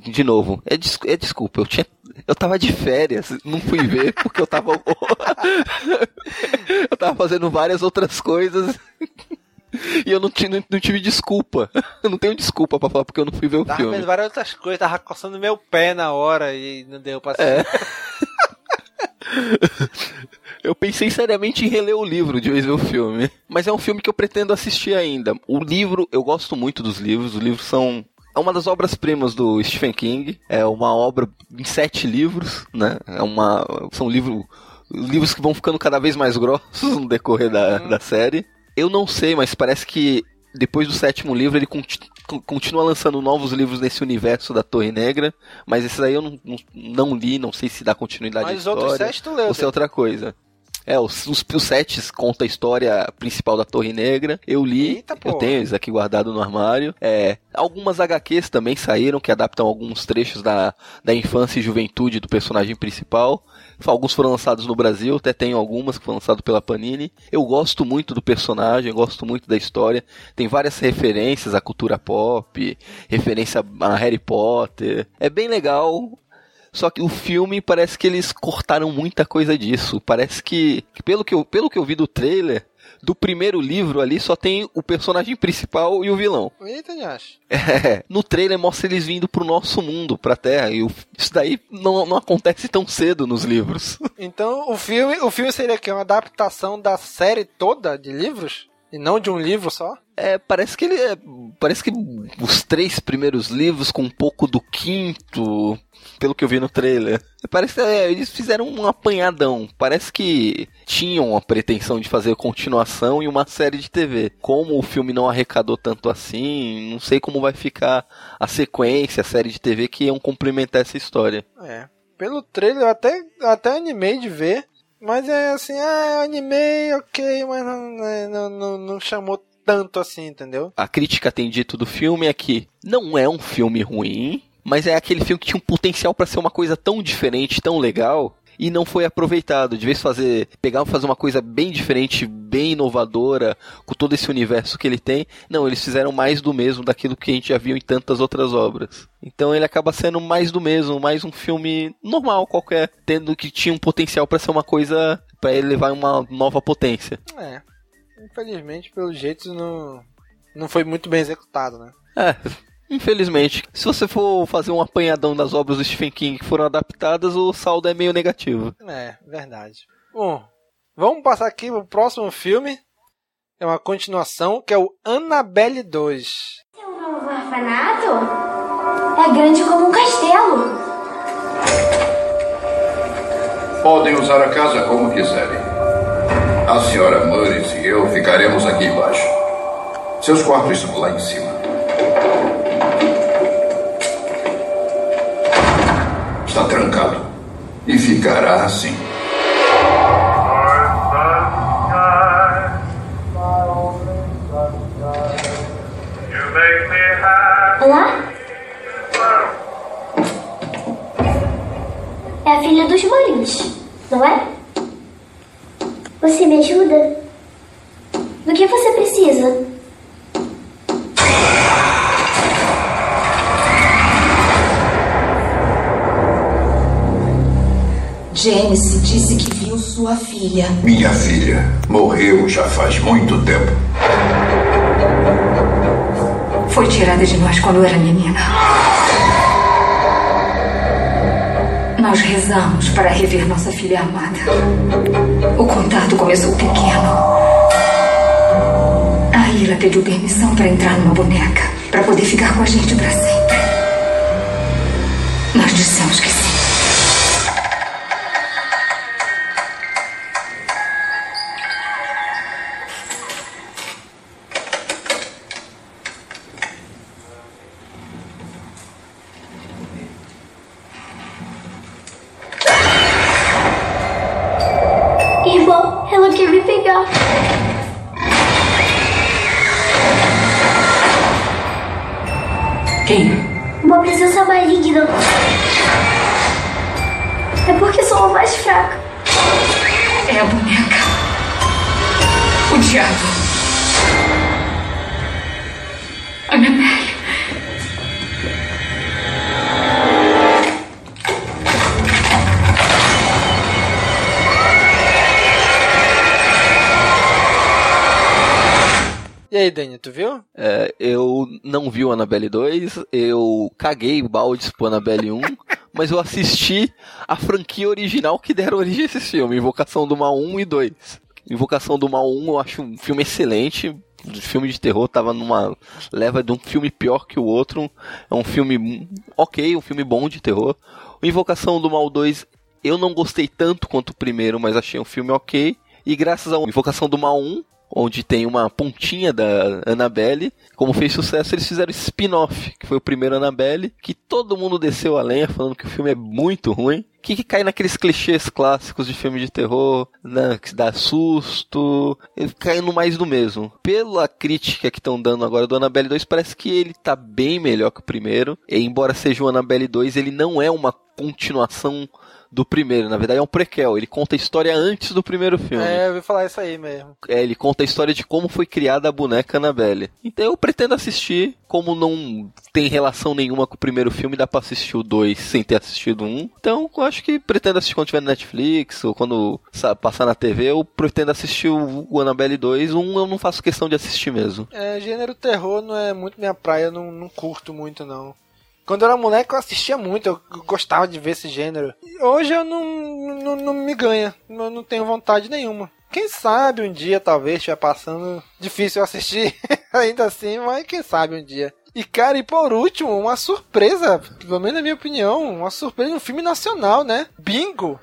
de novo, é, des, é desculpa, eu tinha eu tava de férias, não fui ver porque eu tava. <laughs> eu tava fazendo várias outras coisas. <laughs> E eu não, não, não, tive desculpa. Eu <laughs> não tenho desculpa pra falar porque eu não fui ver o tava filme. Tava várias outras coisas, tava coçando meu pé na hora e não deu pra é. <laughs> Eu pensei seriamente em reler o livro de vez ver o filme. Mas é um filme que eu pretendo assistir ainda. O livro, eu gosto muito dos livros. Os livros são é uma das obras-primas do Stephen King. É uma obra em sete livros, né? É uma, são livros, livros que vão ficando cada vez mais grossos no decorrer da, uhum. da série. Eu não sei, mas parece que depois do sétimo livro ele continua lançando novos livros nesse universo da Torre Negra, mas esses aí eu não, não, não li, não sei se dá continuidade mas à história. Outros sete tu leu, ou se é outra coisa. É, os, os, os sets conta a história principal da Torre Negra. Eu li, Eita, eu tenho eles aqui guardado no armário. É, algumas HQs também saíram que adaptam alguns trechos da, da infância e juventude do personagem principal. Alguns foram lançados no Brasil, até tenho algumas que foram lançadas pela Panini. Eu gosto muito do personagem, gosto muito da história. Tem várias referências à cultura pop, referência a Harry Potter. É bem legal. Só que o filme parece que eles cortaram muita coisa disso. Parece que pelo, que eu, pelo que eu vi do trailer, do primeiro livro ali só tem o personagem principal e o vilão. Eita, Nhash. <laughs> É, no trailer mostra eles vindo pro nosso mundo, pra Terra, e o, isso daí não, não acontece tão cedo nos livros. Então, o filme, o filme seria que uma adaptação da série toda de livros e não de um livro só? É, parece que ele é, parece que os três primeiros livros com um pouco do quinto, pelo que eu vi no trailer. Parece que é, eles fizeram um apanhadão. Parece que tinham a pretensão de fazer continuação e uma série de TV. Como o filme não arrecadou tanto assim, não sei como vai ficar a sequência, a série de TV que iam complementar essa história. É. Pelo trailer eu até, até animei de ver. Mas é assim, ah, animei, ok, mas não, não, não, não chamou tanto assim, entendeu? A crítica tem dito do filme é que não é um filme ruim, mas é aquele filme que tinha um potencial para ser uma coisa tão diferente, tão legal, e não foi aproveitado. De vez fazer, pegar fazer uma coisa bem diferente, bem inovadora, com todo esse universo que ele tem. Não, eles fizeram mais do mesmo daquilo que a gente já viu em tantas outras obras. Então ele acaba sendo mais do mesmo, mais um filme normal qualquer, tendo que tinha um potencial para ser uma coisa para ele levar uma nova potência. É. Infelizmente, pelo jeito não não foi muito bem executado, né? É, Infelizmente, se você for fazer um apanhadão das obras do Stephen King que foram adaptadas, o saldo é meio negativo. É, verdade. Bom, vamos passar aqui pro próximo filme. É uma continuação, que é o Annabelle 2. É um novo orfanato? É grande como um castelo. Podem usar a casa como quiserem. A senhora Murray e eu ficaremos aqui embaixo. Seus quartos estão lá em cima. Está trancado. E ficará assim. Olá? É a filha dos Marins, não é? Você me ajuda? Do que você precisa? Janice disse que viu sua filha. Minha filha morreu já faz muito tempo. Foi tirada de nós quando era menina. Nós rezamos para rever nossa filha amada. O contato começou pequeno. Aí ela pediu permissão para entrar numa boneca, para poder ficar com a gente para sempre. Nós dissemos que Quem? Uma presença maligna. É porque sou a mais fraca. É a boneca. O diabo. Annabelle. E aí, Dani, tu viu? É, eu não vi o Annabelle 2, eu caguei baldes pro Annabelle 1, <laughs> mas eu assisti a franquia original que deram origem a esse filme, Invocação do Mal 1 e 2. Invocação do Mal 1 eu acho um filme excelente, filme de terror tava numa leva de um filme pior que o outro, é um filme ok, um filme bom de terror. O Invocação do Mal 2 eu não gostei tanto quanto o primeiro, mas achei um filme ok. E graças ao Invocação do Mal 1, onde tem uma pontinha da Annabelle. Como fez sucesso, eles fizeram spin-off, que foi o primeiro Annabelle, que todo mundo desceu a lenha falando que o filme é muito ruim. Que, que cai naqueles clichês clássicos de filme de terror, né, que dá susto, caindo mais do mesmo. Pela crítica que estão dando agora do Annabelle 2, parece que ele tá bem melhor que o primeiro. E embora seja o Annabelle 2, ele não é uma continuação do primeiro. Na verdade, é um prequel. Ele conta a história antes do primeiro filme. É, eu ouvi falar isso aí mesmo. É, ele conta a história de como foi criada a boneca Annabelle. Então eu pretendo assistir, como não tem relação nenhuma com o primeiro filme, dá pra assistir o 2 sem ter assistido um. Então eu acho que pretendo assistir quando tiver no Netflix, ou quando sa- passar na TV, eu pretendo assistir o, o Annabelle 2. Um eu não faço questão de assistir mesmo. É, gênero terror não é muito minha praia, eu não, não curto muito não. Quando eu era moleque eu assistia muito, eu gostava de ver esse gênero. Hoje eu não, não, não me ganha, não, não tenho vontade nenhuma. Quem sabe um dia talvez estiver passando. Difícil eu assistir <laughs> ainda assim, mas quem sabe um dia. E cara, e por último, uma surpresa, pelo menos na minha opinião, uma surpresa de um filme nacional, né? Bingo!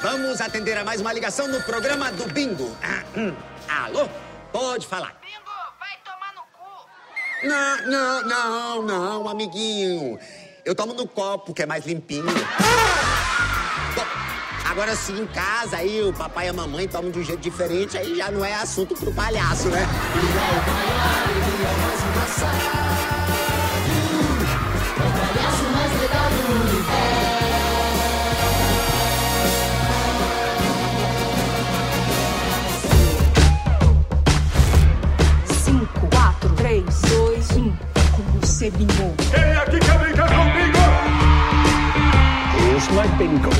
Vamos atender a mais uma ligação no programa do Bingo. Ah, hum. Alô? Pode falar. Bingo, vai tomar no cu. Não, não, não, não, amiguinho. Eu tomo no copo, que é mais limpinho. Ah! Bom, agora sim, em casa, aí o papai e a mamãe tomam de um jeito diferente, aí já não é assunto pro palhaço, né? E é o e é mais engraçado. 3, 2, 1. Como você bingou. Quem é aqui quer brincar comigo? Here's my bingo. bingo!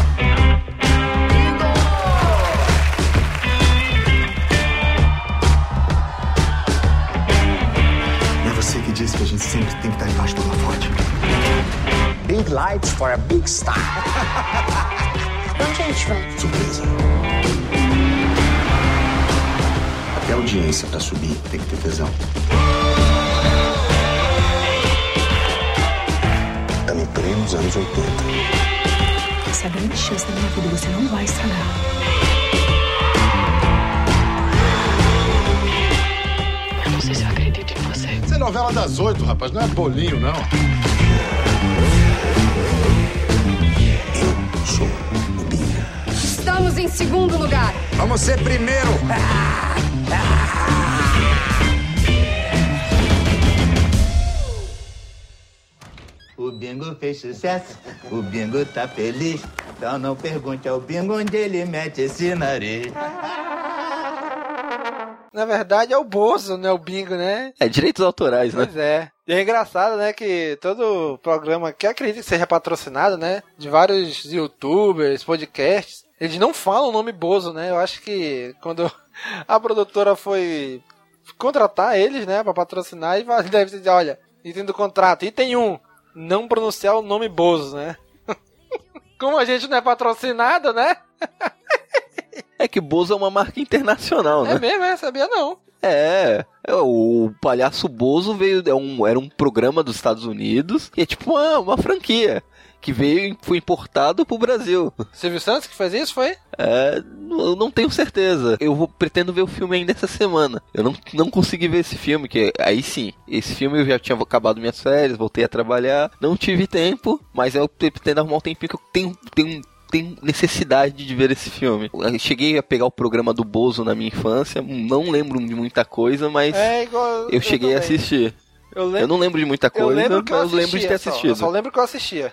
É você que disse que a gente sempre tem que estar embaixo do holofote. Big lights for a big star. <laughs> Onde a gente vai? Surpresa. Até a audiência para subir tem que ter tesão. Também pleno nos anos 80. Essa é a grande chance da minha vida, você não vai estragar. Eu não sei se eu acredito em você. Isso é novela das oito, rapaz, não é bolinho, não. Sou Estamos em segundo lugar. Vamos ser primeiro. O bingo fez sucesso, o bingo tá feliz. Então não pergunte ao bingo onde ele mete esse nariz. Na verdade é o Bozo, né? O Bingo, né? É, direitos autorais, né? Pois é. E é engraçado, né, que todo programa que acredita que seja patrocinado, né, de vários youtubers, podcasts, eles não falam o nome Bozo, né? Eu acho que quando <laughs> a produtora foi contratar eles, né, pra patrocinar, e deve dizer, olha, item do contrato, item 1, não pronunciar o nome Bozo, né? <laughs> Como a gente não é patrocinado, né? <laughs> É que Bozo é uma marca internacional, né? É mesmo, é? Sabia não. É, é, o Palhaço Bozo veio, é um, era um programa dos Estados Unidos, e é tipo uma, uma franquia, que veio e foi importado pro Brasil. Silvio Santos que fez isso, foi? É, eu não tenho certeza. Eu vou, pretendo ver o filme ainda essa semana. Eu não, não consegui ver esse filme, que aí sim, esse filme eu já tinha acabado minhas férias, voltei a trabalhar, não tive tempo, mas eu pretendo arrumar um tempinho que eu tenho, tenho tenho necessidade de ver esse filme. Eu cheguei a pegar o programa do Bozo na minha infância, não lembro de muita coisa, mas É igual. eu cheguei a assistir. Eu, Eu não lembro de muita eu coisa, lembro que eu mas eu lembro de ter assistia só. assistido. Eu só lembro que eu assistia.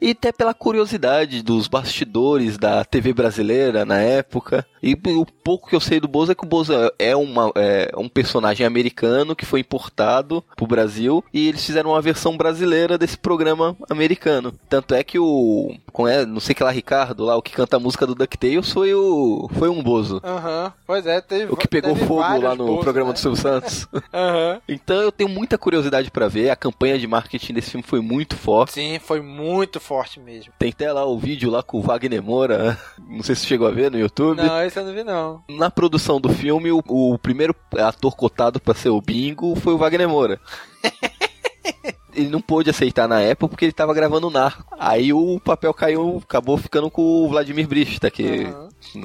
E até pela curiosidade dos bastidores da TV brasileira na época. E o pouco que eu sei do Bozo é que o Bozo é, uma, é um personagem americano que foi importado pro Brasil e eles fizeram uma versão brasileira desse programa americano. Tanto é que o. Com é, não sei que lá, Ricardo, lá, o que canta a música do DuckTales foi o. Foi um Bozo. Aham, pois é, teve O que pegou fogo lá no Bozos, programa né? do Silvio Santos. <laughs> <laughs> Aham. Então eu tenho muita curiosidade pra ver. A campanha de marketing desse filme foi muito forte. Sim, foi muito forte mesmo. Tem até lá o vídeo lá com o Wagner Moura. Não sei se você chegou a ver no YouTube. Não, esse eu não vi não. Na produção do filme, o, o primeiro ator cotado pra ser o Bingo foi o Wagner Moura. <laughs> Ele não pôde aceitar na época porque ele tava gravando Narco. Aí o papel caiu, acabou ficando com o Vladimir Brista, que,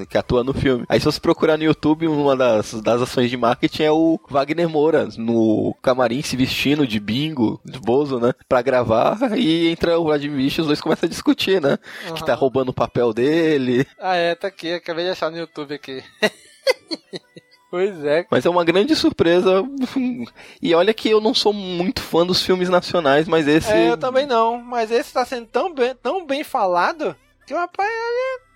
que atua no filme. Aí se você procurar no YouTube, uma das, das ações de marketing é o Wagner Moura no camarim se vestindo de bingo, de bozo, né? Pra gravar. E entra o Vladimir Brista e os dois começam a discutir, né? Que tá roubando o papel dele. Ah, é, tá aqui, acabei de achar no YouTube aqui. <laughs> Pois é. Mas é uma grande surpresa. <laughs> E olha que eu não sou muito fã dos filmes nacionais, mas esse. É, eu também não. Mas esse tá sendo tão bem, tão bem falado que o rapaz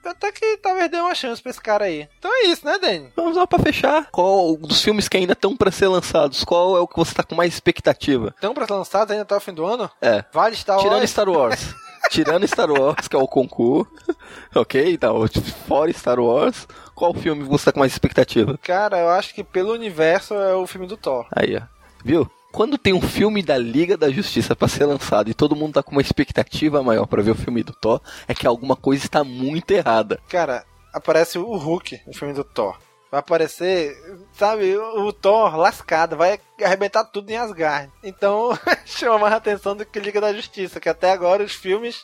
até que talvez dê uma chance pra esse cara aí. Então é isso, né, Dani? Vamos lá pra fechar. Qual dos filmes que ainda estão pra ser lançados? Qual é o que você tá com mais expectativa? Estão pra ser lançados ainda até o fim do ano? É. Vale Star Wars. Tirando Star Wars. <laughs> Tirando Star Wars, que é o concurso. <laughs> ok, então, fora Star Wars, qual filme você tá com mais expectativa? Cara, eu acho que pelo universo é o filme do Thor. Aí, ó. Viu? Quando tem um filme da Liga da Justiça pra ser lançado e todo mundo tá com uma expectativa maior pra ver o filme do Thor, é que alguma coisa está muito errada. Cara, aparece o Hulk no filme do Thor. Vai aparecer, sabe, o Thor lascado, vai arrebentar tudo em Asgard. Então, <laughs> chama mais atenção do que Liga da Justiça, que até agora os filmes,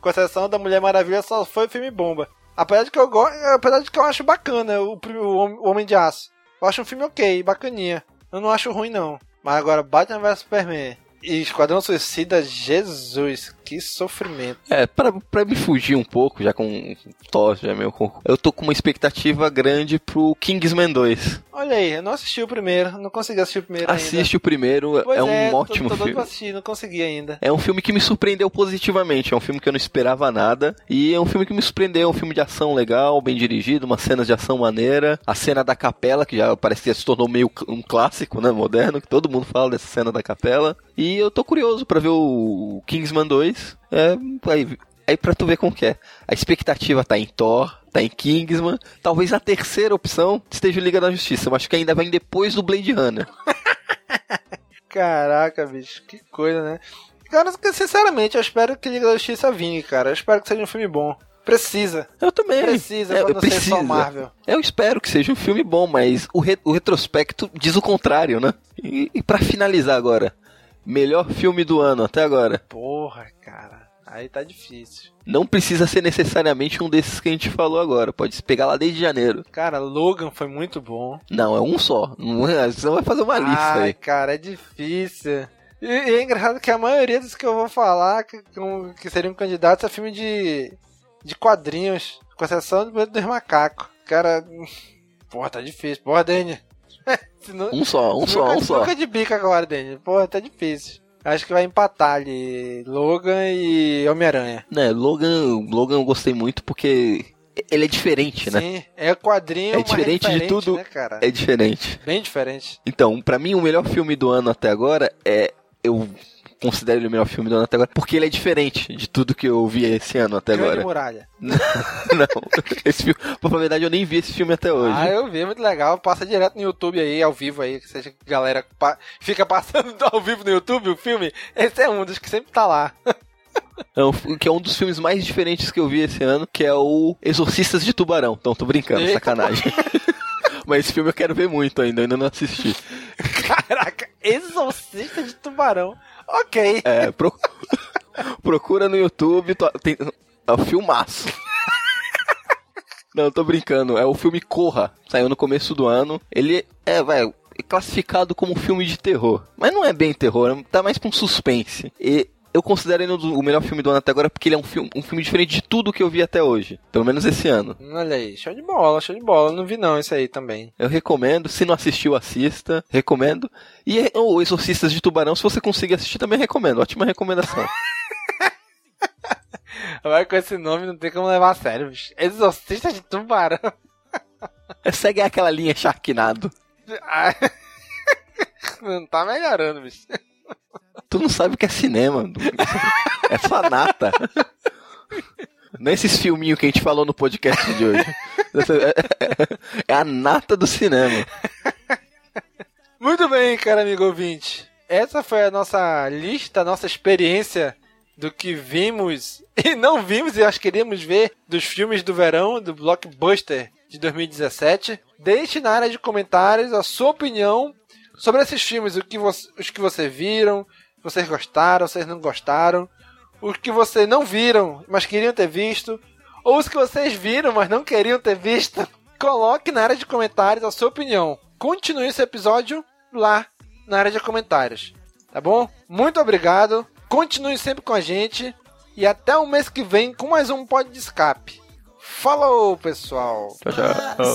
com exceção da Mulher Maravilha, só foi filme bomba. Apesar de que eu apesar de que eu acho bacana o, o Homem de Aço. Eu acho um filme ok, bacaninha. Eu não acho ruim não. Mas agora Batman vs Superman e Esquadrão Suicida, Jesus, que sofrimento. É, pra, pra me fugir um pouco, já com Thor, já é meu Eu tô com uma expectativa grande pro Kingsman 2. Olha aí, eu não assisti o primeiro, não consegui assistir o primeiro Assiste ainda. o primeiro, Pois é um é, tô- ótimo tô, doido filme. pra assistir, não consegui ainda. É um filme que me surpreendeu positivamente. É um filme que eu não esperava nada. E é um filme que me surpreendeu. É um filme de ação legal, bem dirigido, umas cenas de ação maneira. A cena da capela, que já parece que se tornou meio um clássico, né? Moderno, que todo mundo fala dessa cena da capela. E eu tô curioso pra ver o Kingsman 2. É, aí, aí pra tu ver como que é. A expectativa tá em Thor. Tá em Kingsman. Talvez a terceira opção esteja Liga da Justiça. Eu acho que ainda vem depois do Blade Runner. <laughs> Caraca, bicho, que coisa, né? Cara, sinceramente, eu espero que Liga da Justiça vingue, cara. Eu espero que seja um filme bom. Precisa. Eu também. Precisa, É, pra não ser só precisa. Marvel. Eu espero que seja um filme bom, mas o, re- o retrospecto diz o contrário, né? E, e para finalizar agora, melhor filme do ano até agora. Porra, cara. Aí tá difícil. Não precisa ser necessariamente um desses que a gente falou agora. Pode se pegar lá desde janeiro. Cara, Logan foi muito bom. Não, é um só. Não é- Você vai fazer uma lista Ai, aí. cara, é difícil. E, e é engraçado que a maioria dos que eu vou falar que, que- que seriam candidatos é filme de, de quadrinhos, com exceção do Medo dos Macacos. Cara, <laughs> porra, tá difícil. Porra, Dani. <laughs> Senão- Um só, um só, um só. Fica de bica agora, Dani. Porra, tá difícil. Acho que vai empatar ali Logan e Homem-Aranha. Né, Logan, Logan eu gostei muito porque ele é diferente, né? Sim, é quadrinho, É mas diferente de tudo. né, cara? É diferente. Bem diferente. Então, pra mim, o melhor filme do ano até agora é. Eu considero ele o melhor filme do ano até agora, porque ele é diferente de tudo que eu vi esse ano até Grande agora. Muralha. <laughs> Não, esse filme, a verdade, eu nem vi esse filme até hoje. Ah, eu vi, muito legal. Passa direto no YouTube aí, ao vivo aí, que seja que a galera pa- fica passando <laughs> ao vivo no YouTube o filme. Esse é um dos que sempre tá lá. É um que é um dos filmes mais diferentes que eu vi esse ano, que é o Exorcistas de Tubarão. Então, tô brincando, Eita. sacanagem. <laughs> Mas esse filme eu quero ver muito ainda, ainda não assisti. Caraca, Exorcista de Tubarão. Ok. É, pro- <laughs> procura no YouTube, to- tem... é o filmaço. Não, tô brincando, é o filme Corra, saiu no começo do ano. Ele é, vai, é classificado como um filme de terror, mas não é bem terror, tá mais pra um suspense. E eu considero ele o melhor filme do ano até agora porque ele é um filme, um filme diferente de tudo que eu vi até hoje, pelo menos esse ano. Olha aí, show de bola, show de bola. Não vi não esse aí também. Eu recomendo, se não assistiu, assista, recomendo. E o Exorcistas de Tubarão, se você conseguir assistir, também recomendo, ótima recomendação. <laughs> Vai com esse nome, não tem como levar a sério, bicho. Exorcista de Tubarão. É, Segue aquela linha Sharknado. <laughs> <laughs> Não tá melhorando, bicho. Tu não sabe o que é cinema. É só nata. Não é esses filminhos que a gente falou no podcast de hoje. É a nata do cinema. Muito bem, cara amigo ouvinte. Essa foi a nossa lista, a nossa experiência do que vimos e não vimos e nós queríamos ver dos filmes do verão, do Blockbuster de 2017. Deixe na área de comentários a sua opinião sobre esses filmes, o que você- os que vocês viram, vocês gostaram, vocês não gostaram, os que vocês não viram, mas queriam ter visto, ou os que vocês viram, mas não queriam ter visto. <laughs> Coloque na área de comentários a sua opinião. Continue esse episódio lá na área de comentários. Tá bom? Muito obrigado. Continue sempre com a gente. E até o mês que vem com mais um pod de escape. Falou, pessoal. Tchau, tchau.